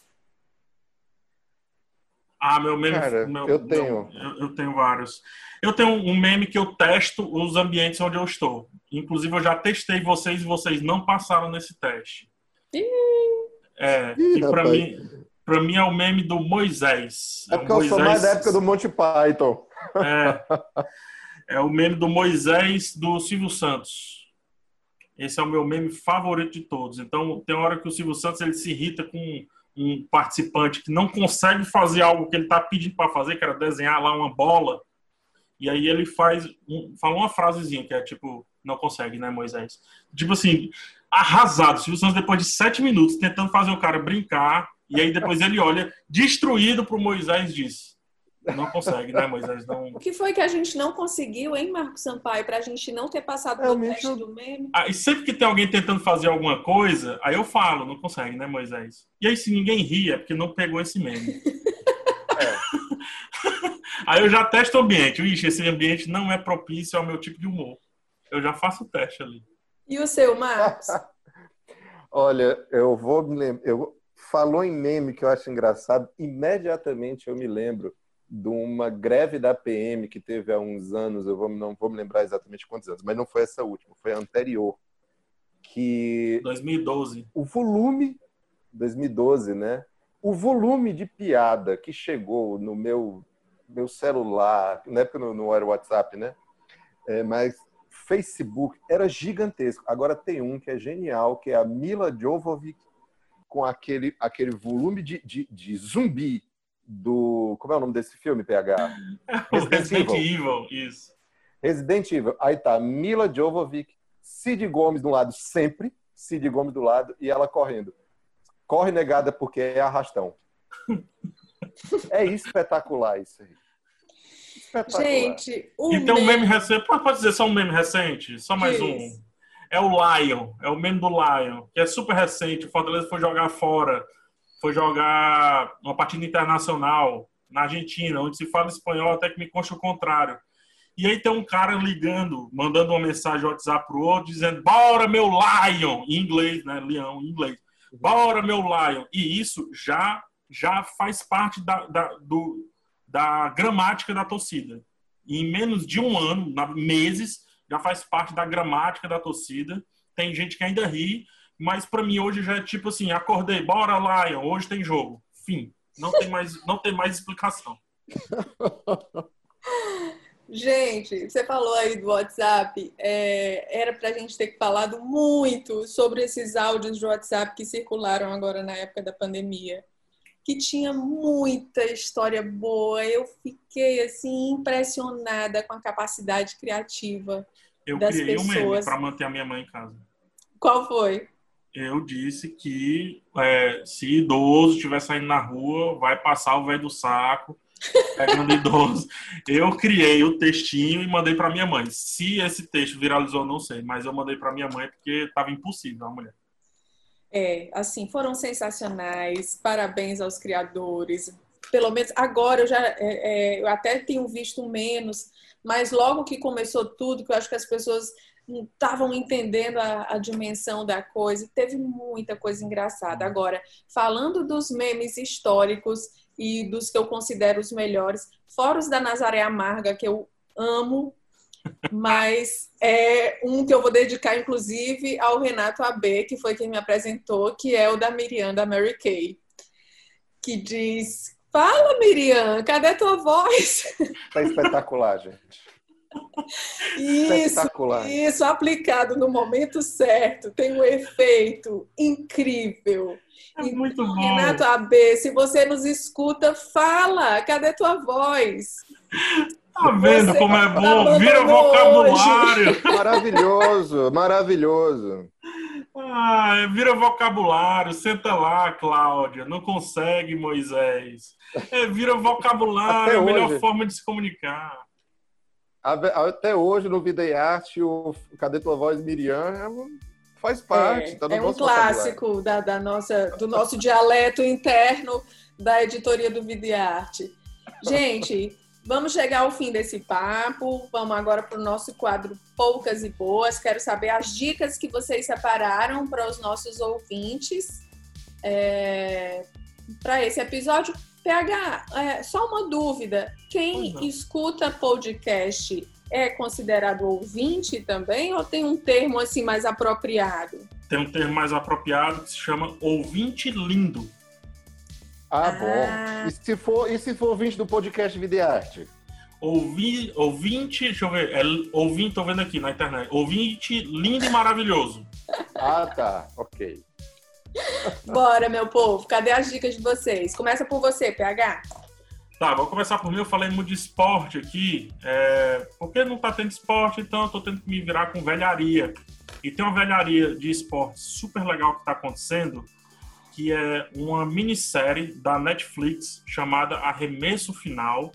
[SPEAKER 5] Ah, meu meme.
[SPEAKER 4] Cara,
[SPEAKER 5] meu,
[SPEAKER 4] eu tenho.
[SPEAKER 5] Meu, eu, eu, tenho vários. Eu tenho um meme que eu testo os ambientes onde eu estou. Inclusive, eu já testei vocês e vocês não passaram nesse teste.
[SPEAKER 1] Ih.
[SPEAKER 5] É, Ih, e para mim, para mim é o meme do Moisés.
[SPEAKER 4] É porque é Moisés... eu sou mais da época do Monty Python.
[SPEAKER 5] É, é o meme do Moisés do Silvio Santos. Esse é o meu meme favorito de todos. Então, tem hora que o Silvio Santos ele se irrita com um participante que não consegue fazer algo que ele está pedindo para fazer, que era desenhar lá uma bola. E aí ele faz, um, fala uma frasezinha que é tipo, não consegue, né, Moisés? Tipo assim, arrasado. Silvio Santos, depois de sete minutos, tentando fazer o cara brincar, e aí depois ele olha, destruído pro Moisés e diz: não consegue, né, Moisés? Não...
[SPEAKER 1] O que foi que a gente não conseguiu, hein, Marco Sampaio, para a gente não ter passado pelo teste eu... do meme?
[SPEAKER 5] Ah, e sempre que tem alguém tentando fazer alguma coisa, aí eu falo, não consegue, né, Moisés? E aí, se ninguém ria, é porque não pegou esse meme. é. (laughs) aí eu já testo o ambiente. Ixi, esse ambiente não é propício ao meu tipo de humor. Eu já faço o teste ali.
[SPEAKER 1] E o seu, Marcos? (laughs)
[SPEAKER 4] Olha, eu vou me lembrar. Eu... Falou em meme que eu acho engraçado, imediatamente eu me lembro de uma greve da PM que teve há uns anos, eu vou, não vou me lembrar exatamente quantos anos, mas não foi essa última, foi a anterior. Que
[SPEAKER 5] 2012.
[SPEAKER 4] O volume 2012, né? O volume de piada que chegou no meu meu celular, na época não, não era WhatsApp, né? É, mas Facebook era gigantesco. Agora tem um que é genial, que é a Mila Jovovich com aquele, aquele volume de, de, de zumbi do. Como é o nome desse filme, PH? (laughs)
[SPEAKER 5] Resident, Resident Evil. Evil. isso.
[SPEAKER 4] Resident Evil. Aí tá Mila Jovovich, Cid Gomes do lado sempre, Cid Gomes do lado e ela correndo. Corre negada porque é arrastão. (laughs) é espetacular isso aí.
[SPEAKER 1] Espetacular. Gente,
[SPEAKER 5] o e tem um meme recente. Pode dizer só um meme recente? Só mais um. É o Lion. É o meme do Lion, que é super recente. O Fortaleza foi jogar fora. Foi jogar uma partida internacional na Argentina, onde se fala espanhol, até que me consta o contrário. E aí tem um cara ligando, mandando uma mensagem WhatsApp pro outro, dizendo, bora meu Lion, em inglês, né, leão, em inglês. Bora meu Lion. E isso já, já faz parte da, da, do, da gramática da torcida. Em menos de um ano, na, meses, já faz parte da gramática da torcida. Tem gente que ainda ri, mas para mim hoje já é tipo assim, acordei, bora Lion, hoje tem jogo. Fim. Não tem mais, não tem mais explicação. (laughs)
[SPEAKER 1] Gente, você falou aí do WhatsApp, é, era para a gente ter falado muito sobre esses áudios de WhatsApp que circularam agora na época da pandemia, que tinha muita história boa. Eu fiquei assim impressionada com a capacidade criativa
[SPEAKER 5] eu
[SPEAKER 1] das
[SPEAKER 5] criei
[SPEAKER 1] pessoas.
[SPEAKER 5] um meme para manter a minha mãe em casa.
[SPEAKER 1] Qual foi?
[SPEAKER 5] Eu disse que é, se idoso estiver saindo na rua, vai passar o velho do saco pegando (laughs) idoso. Eu criei o textinho e mandei para minha mãe. Se esse texto viralizou, não sei, mas eu mandei para minha mãe porque estava impossível a mulher.
[SPEAKER 1] É, assim, foram sensacionais. Parabéns aos criadores. Pelo menos agora eu já é, é, eu até tenho visto menos, mas logo que começou tudo, que eu acho que as pessoas não estavam entendendo a, a, dimensão da coisa, teve muita coisa engraçada. Agora, falando dos memes históricos, e dos que eu considero os melhores, fora os da Nazaré Amarga, que eu amo, mas é um que eu vou dedicar, inclusive, ao Renato AB, que foi quem me apresentou, que é o da Miriam, da Mary Kay, que diz: Fala, Miriam, cadê tua voz?
[SPEAKER 4] Tá espetacular, gente. (laughs)
[SPEAKER 1] Isso, isso aplicado no momento certo tem um efeito incrível.
[SPEAKER 5] É muito bom.
[SPEAKER 1] Renato AB, se você nos escuta, fala. Cadê tua voz?
[SPEAKER 5] Tá vendo você como é bom? Vira vocabulário.
[SPEAKER 4] Hoje. (laughs) (laughs) Maravilhoso, maravilhoso.
[SPEAKER 5] Ah, vira vocabulário. Senta lá, Cláudia. Não consegue, Moisés. É, vira vocabulário, é a melhor forma de se comunicar.
[SPEAKER 4] Até hoje, no Vida e Arte, o Cadê Tua Voz Miriam é faz parte.
[SPEAKER 1] É,
[SPEAKER 4] tá
[SPEAKER 1] é um clássico da, da, nossa, do nosso dialeto interno da editoria do Vida e Arte. Gente, (laughs) vamos chegar ao fim desse papo. Vamos agora para o nosso quadro Poucas e Boas. Quero saber as dicas que vocês separaram para os nossos ouvintes é, para esse episódio. PH, é, só uma dúvida. Quem escuta podcast é considerado ouvinte também ou tem um termo assim mais apropriado?
[SPEAKER 5] Tem um termo mais apropriado que se chama ouvinte lindo.
[SPEAKER 4] Ah, ah. bom. E se for, e se for ouvinte do podcast Videarte?
[SPEAKER 5] Ouvi, ouvinte, deixa eu ver, é, ouvinte, tô vendo aqui na internet. Ouvinte lindo e maravilhoso.
[SPEAKER 4] Ah, tá, ok.
[SPEAKER 1] Bora, meu povo, cadê as dicas de vocês? Começa por você, PH.
[SPEAKER 5] Tá, vou começar por mim. Eu falei muito de esporte aqui. É... Porque não tá tendo esporte, então eu tô tendo que me virar com velharia. E tem uma velharia de esporte super legal que tá acontecendo, que é uma minissérie da Netflix chamada Arremesso Final,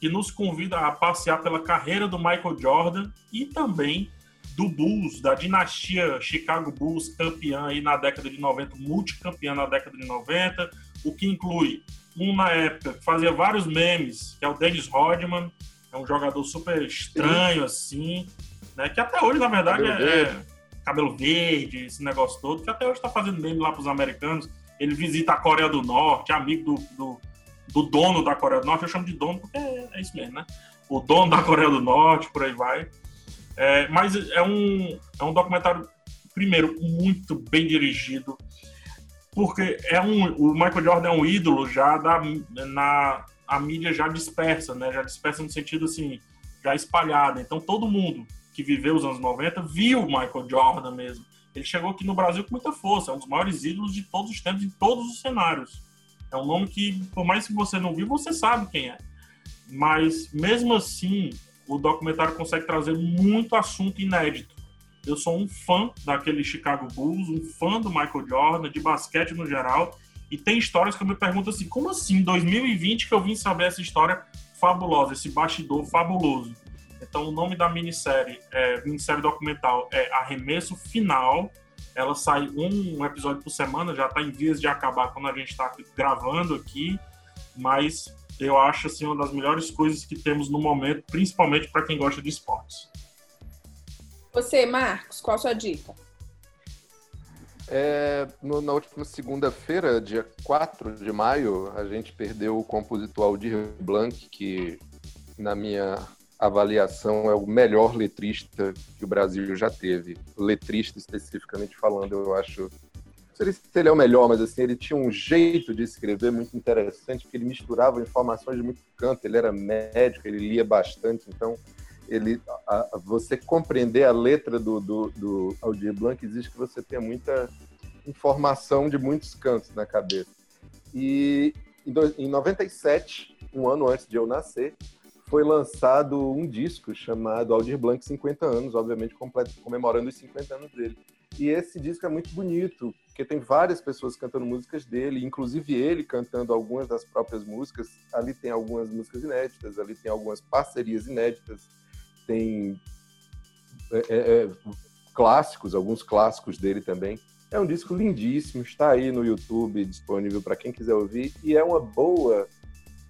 [SPEAKER 5] que nos convida a passear pela carreira do Michael Jordan e também do Bulls, da dinastia Chicago Bulls, campeã aí na década de 90, multicampeã na década de 90, o que inclui um na época que fazia vários memes, que é o Dennis Rodman, é um jogador super estranho, Sim. assim, né? Que até hoje, na verdade, cabelo é, verde. cabelo verde, esse negócio todo, que até hoje está fazendo meme lá para os americanos. Ele visita a Coreia do Norte, amigo do, do, do, dono da Coreia do Norte, eu chamo de dono porque é, é isso mesmo, né? O dono da Coreia do Norte, por aí vai. É, mas é um, é um documentário, primeiro, muito bem dirigido, porque é um, o Michael Jordan é um ídolo já da, na a mídia já dispersa, né? Já dispersa no sentido assim, já espalhada. Então todo mundo que viveu os anos 90 viu Michael Jordan mesmo. Ele chegou aqui no Brasil com muita força, é um dos maiores ídolos de todos os tempos, em todos os cenários. É um nome que, por mais que você não viu, você sabe quem é. Mas, mesmo assim, o documentário consegue trazer muito assunto inédito. Eu sou um fã daquele Chicago Bulls, um fã do Michael Jordan, de basquete no geral, e tem histórias que eu me pergunto assim, como assim, em 2020 que eu vim saber essa história fabulosa, esse bastidor fabuloso. Então, o nome da minissérie, é, minissérie documental é Arremesso Final. Ela sai um episódio por semana, já está em vias de acabar quando a gente está gravando aqui, mas eu acho assim uma das melhores coisas que temos no momento, principalmente para quem gosta de esportes.
[SPEAKER 1] Você, Marcos, qual a sua dica?
[SPEAKER 4] É, no, na última segunda-feira, dia 4 de maio, a gente perdeu o compositor Aldir Blanc, que, na minha avaliação, é o melhor letrista que o Brasil já teve. Letrista, especificamente falando, eu acho. Sei se ele é o melhor, mas assim, ele tinha um jeito de escrever muito interessante, porque ele misturava informações de muito canto. Ele era médico, ele lia bastante, então ele, a, a, você compreender a letra do, do, do Aldir Blanc exige que você tenha muita informação de muitos cantos na cabeça. E em, do, em 97, um ano antes de eu nascer, foi lançado um disco chamado Aldir Blanc 50 anos, obviamente comemorando os 50 anos dele. E esse disco é muito bonito, porque tem várias pessoas cantando músicas dele, inclusive ele cantando algumas das próprias músicas. Ali tem algumas músicas inéditas, ali tem algumas parcerias inéditas tem é, é, é, clássicos, alguns clássicos dele também. É um disco lindíssimo, está aí no YouTube disponível para quem quiser ouvir e é uma boa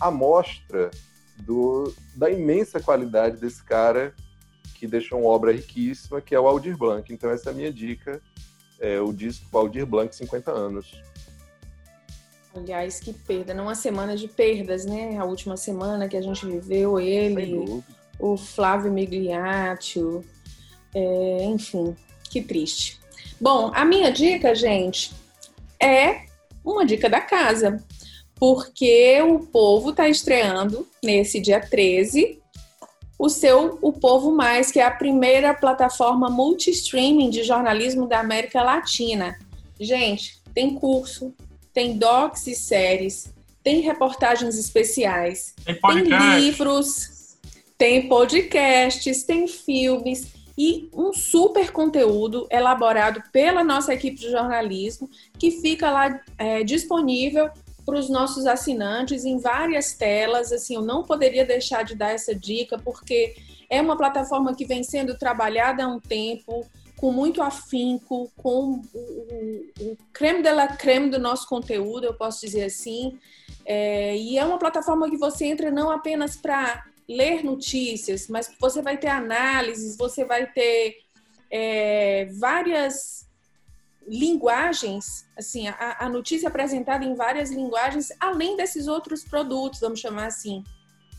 [SPEAKER 4] amostra do, da imensa qualidade desse cara que deixou uma obra riquíssima, que é o Aldir Blanc. Então essa é a minha dica, é o disco Aldir Blanc 50 anos.
[SPEAKER 1] Aliás, que perda, não uma semana de perdas, né? A última semana que a gente viveu, ele, o Flávio Migliaccio, é, enfim, que triste. Bom, a minha dica, gente, é uma dica da casa, porque o povo está estreando nesse dia 13 o seu O Povo Mais, que é a primeira plataforma multi-streaming de jornalismo da América Latina. Gente, tem curso, tem docs e séries, tem reportagens especiais,
[SPEAKER 5] tem,
[SPEAKER 1] tem livros, tem podcasts, tem filmes e um super conteúdo elaborado pela nossa equipe de jornalismo que fica lá é, disponível para os nossos assinantes em várias telas. Assim, eu não poderia deixar de dar essa dica porque é uma plataforma que vem sendo trabalhada há um tempo com muito afinco, com o, creme de la creme do nosso conteúdo, eu posso dizer assim. É, e é uma plataforma que você entra não apenas para ler notícias, mas você vai ter análises, você vai ter é, várias linguagens, assim, a, a notícia apresentada em várias linguagens, além desses outros produtos, vamos chamar assim,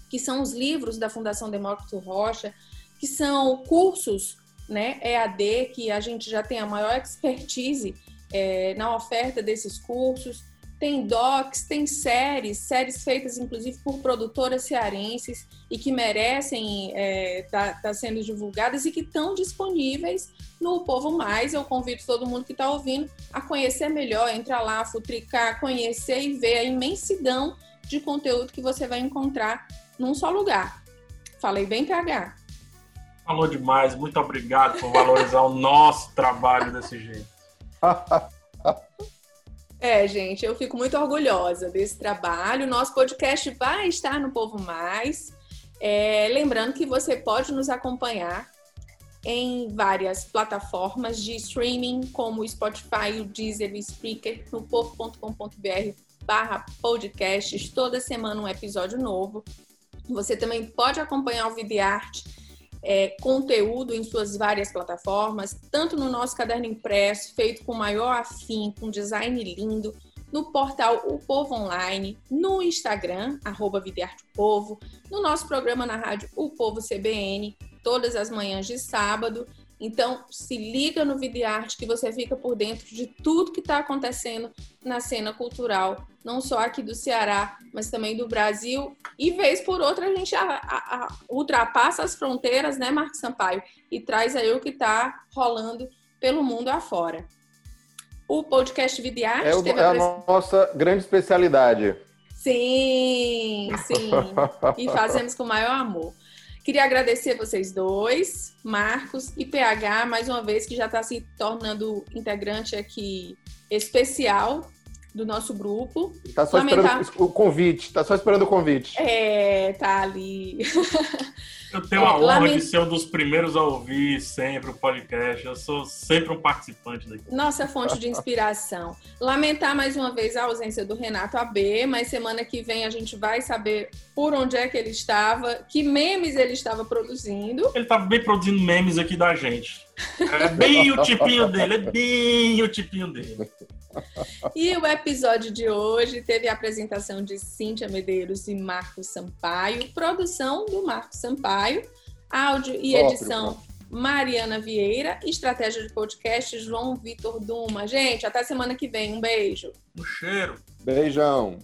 [SPEAKER 1] que são os livros da Fundação Demócrito Rocha, que são cursos, né, EAD, que a gente já tem a maior expertise é, na oferta desses cursos, tem docs, tem séries, séries feitas inclusive por produtoras cearenses e que merecem estar é, tá, tá sendo divulgadas e que estão disponíveis no Povo Mais. Eu convido todo mundo que está ouvindo a conhecer melhor, entrar lá, futricar, conhecer e ver a imensidão de conteúdo que você vai encontrar num só lugar. Falei bem PH.
[SPEAKER 5] Falou demais, muito obrigado por valorizar o nosso trabalho desse jeito. (laughs)
[SPEAKER 1] É, gente, eu fico muito orgulhosa desse trabalho. Nosso podcast vai estar no Povo Mais. É, lembrando que você pode nos acompanhar em várias plataformas de streaming, como o Spotify, o Deezer, o Spreaker, no povo.com.br barra podcasts. Toda semana um episódio novo. Você também pode acompanhar o Videarte é, conteúdo em suas várias plataformas, tanto no nosso caderno impresso, feito com maior afim, com design lindo, no portal O Povo Online, no Instagram, arroba Povo, no nosso programa na rádio O Povo CBN, todas as manhãs de sábado, Então, se liga no Videarte que você fica por dentro de tudo que está acontecendo na cena cultural, não só aqui do Ceará, mas também do Brasil. E vez por outra a gente a, a, a, ultrapassa as fronteiras, né, Marcos Sampaio? E traz aí o que está rolando pelo mundo afora. O podcast Videarte
[SPEAKER 4] é, o, é a nossa grande especialidade.
[SPEAKER 1] Sim, sim. (laughs) e fazemos com o maior amor. Queria agradecer vocês dois, Marcos e PH, mais uma vez, que já está se tornando integrante aqui especial do nosso grupo.
[SPEAKER 4] Está só Lamentar... esperando o convite, está só esperando o convite.
[SPEAKER 1] É, tá ali.
[SPEAKER 5] Eu tenho é, a honra lament... de ser um dos primeiros a ouvir sempre o podcast. Eu sou sempre um participante daqui.
[SPEAKER 1] Nossa fonte de inspiração. Lamentar mais uma vez a ausência do Renato AB, mas semana que vem a gente vai saber por onde é que ele estava, que memes ele estava produzindo.
[SPEAKER 5] Ele estava bem produzindo memes aqui da gente. É bem o tipinho dele, é bem o tipinho dele. (laughs)
[SPEAKER 1] E o episódio de hoje teve a apresentação de Cíntia Medeiros e Marcos Sampaio, produção do Marcos Sampaio, áudio e edição Mariana Vieira, estratégia de podcast João Vitor Duma. Gente, até semana que vem. Um beijo.
[SPEAKER 5] Um cheiro.
[SPEAKER 4] Beijão.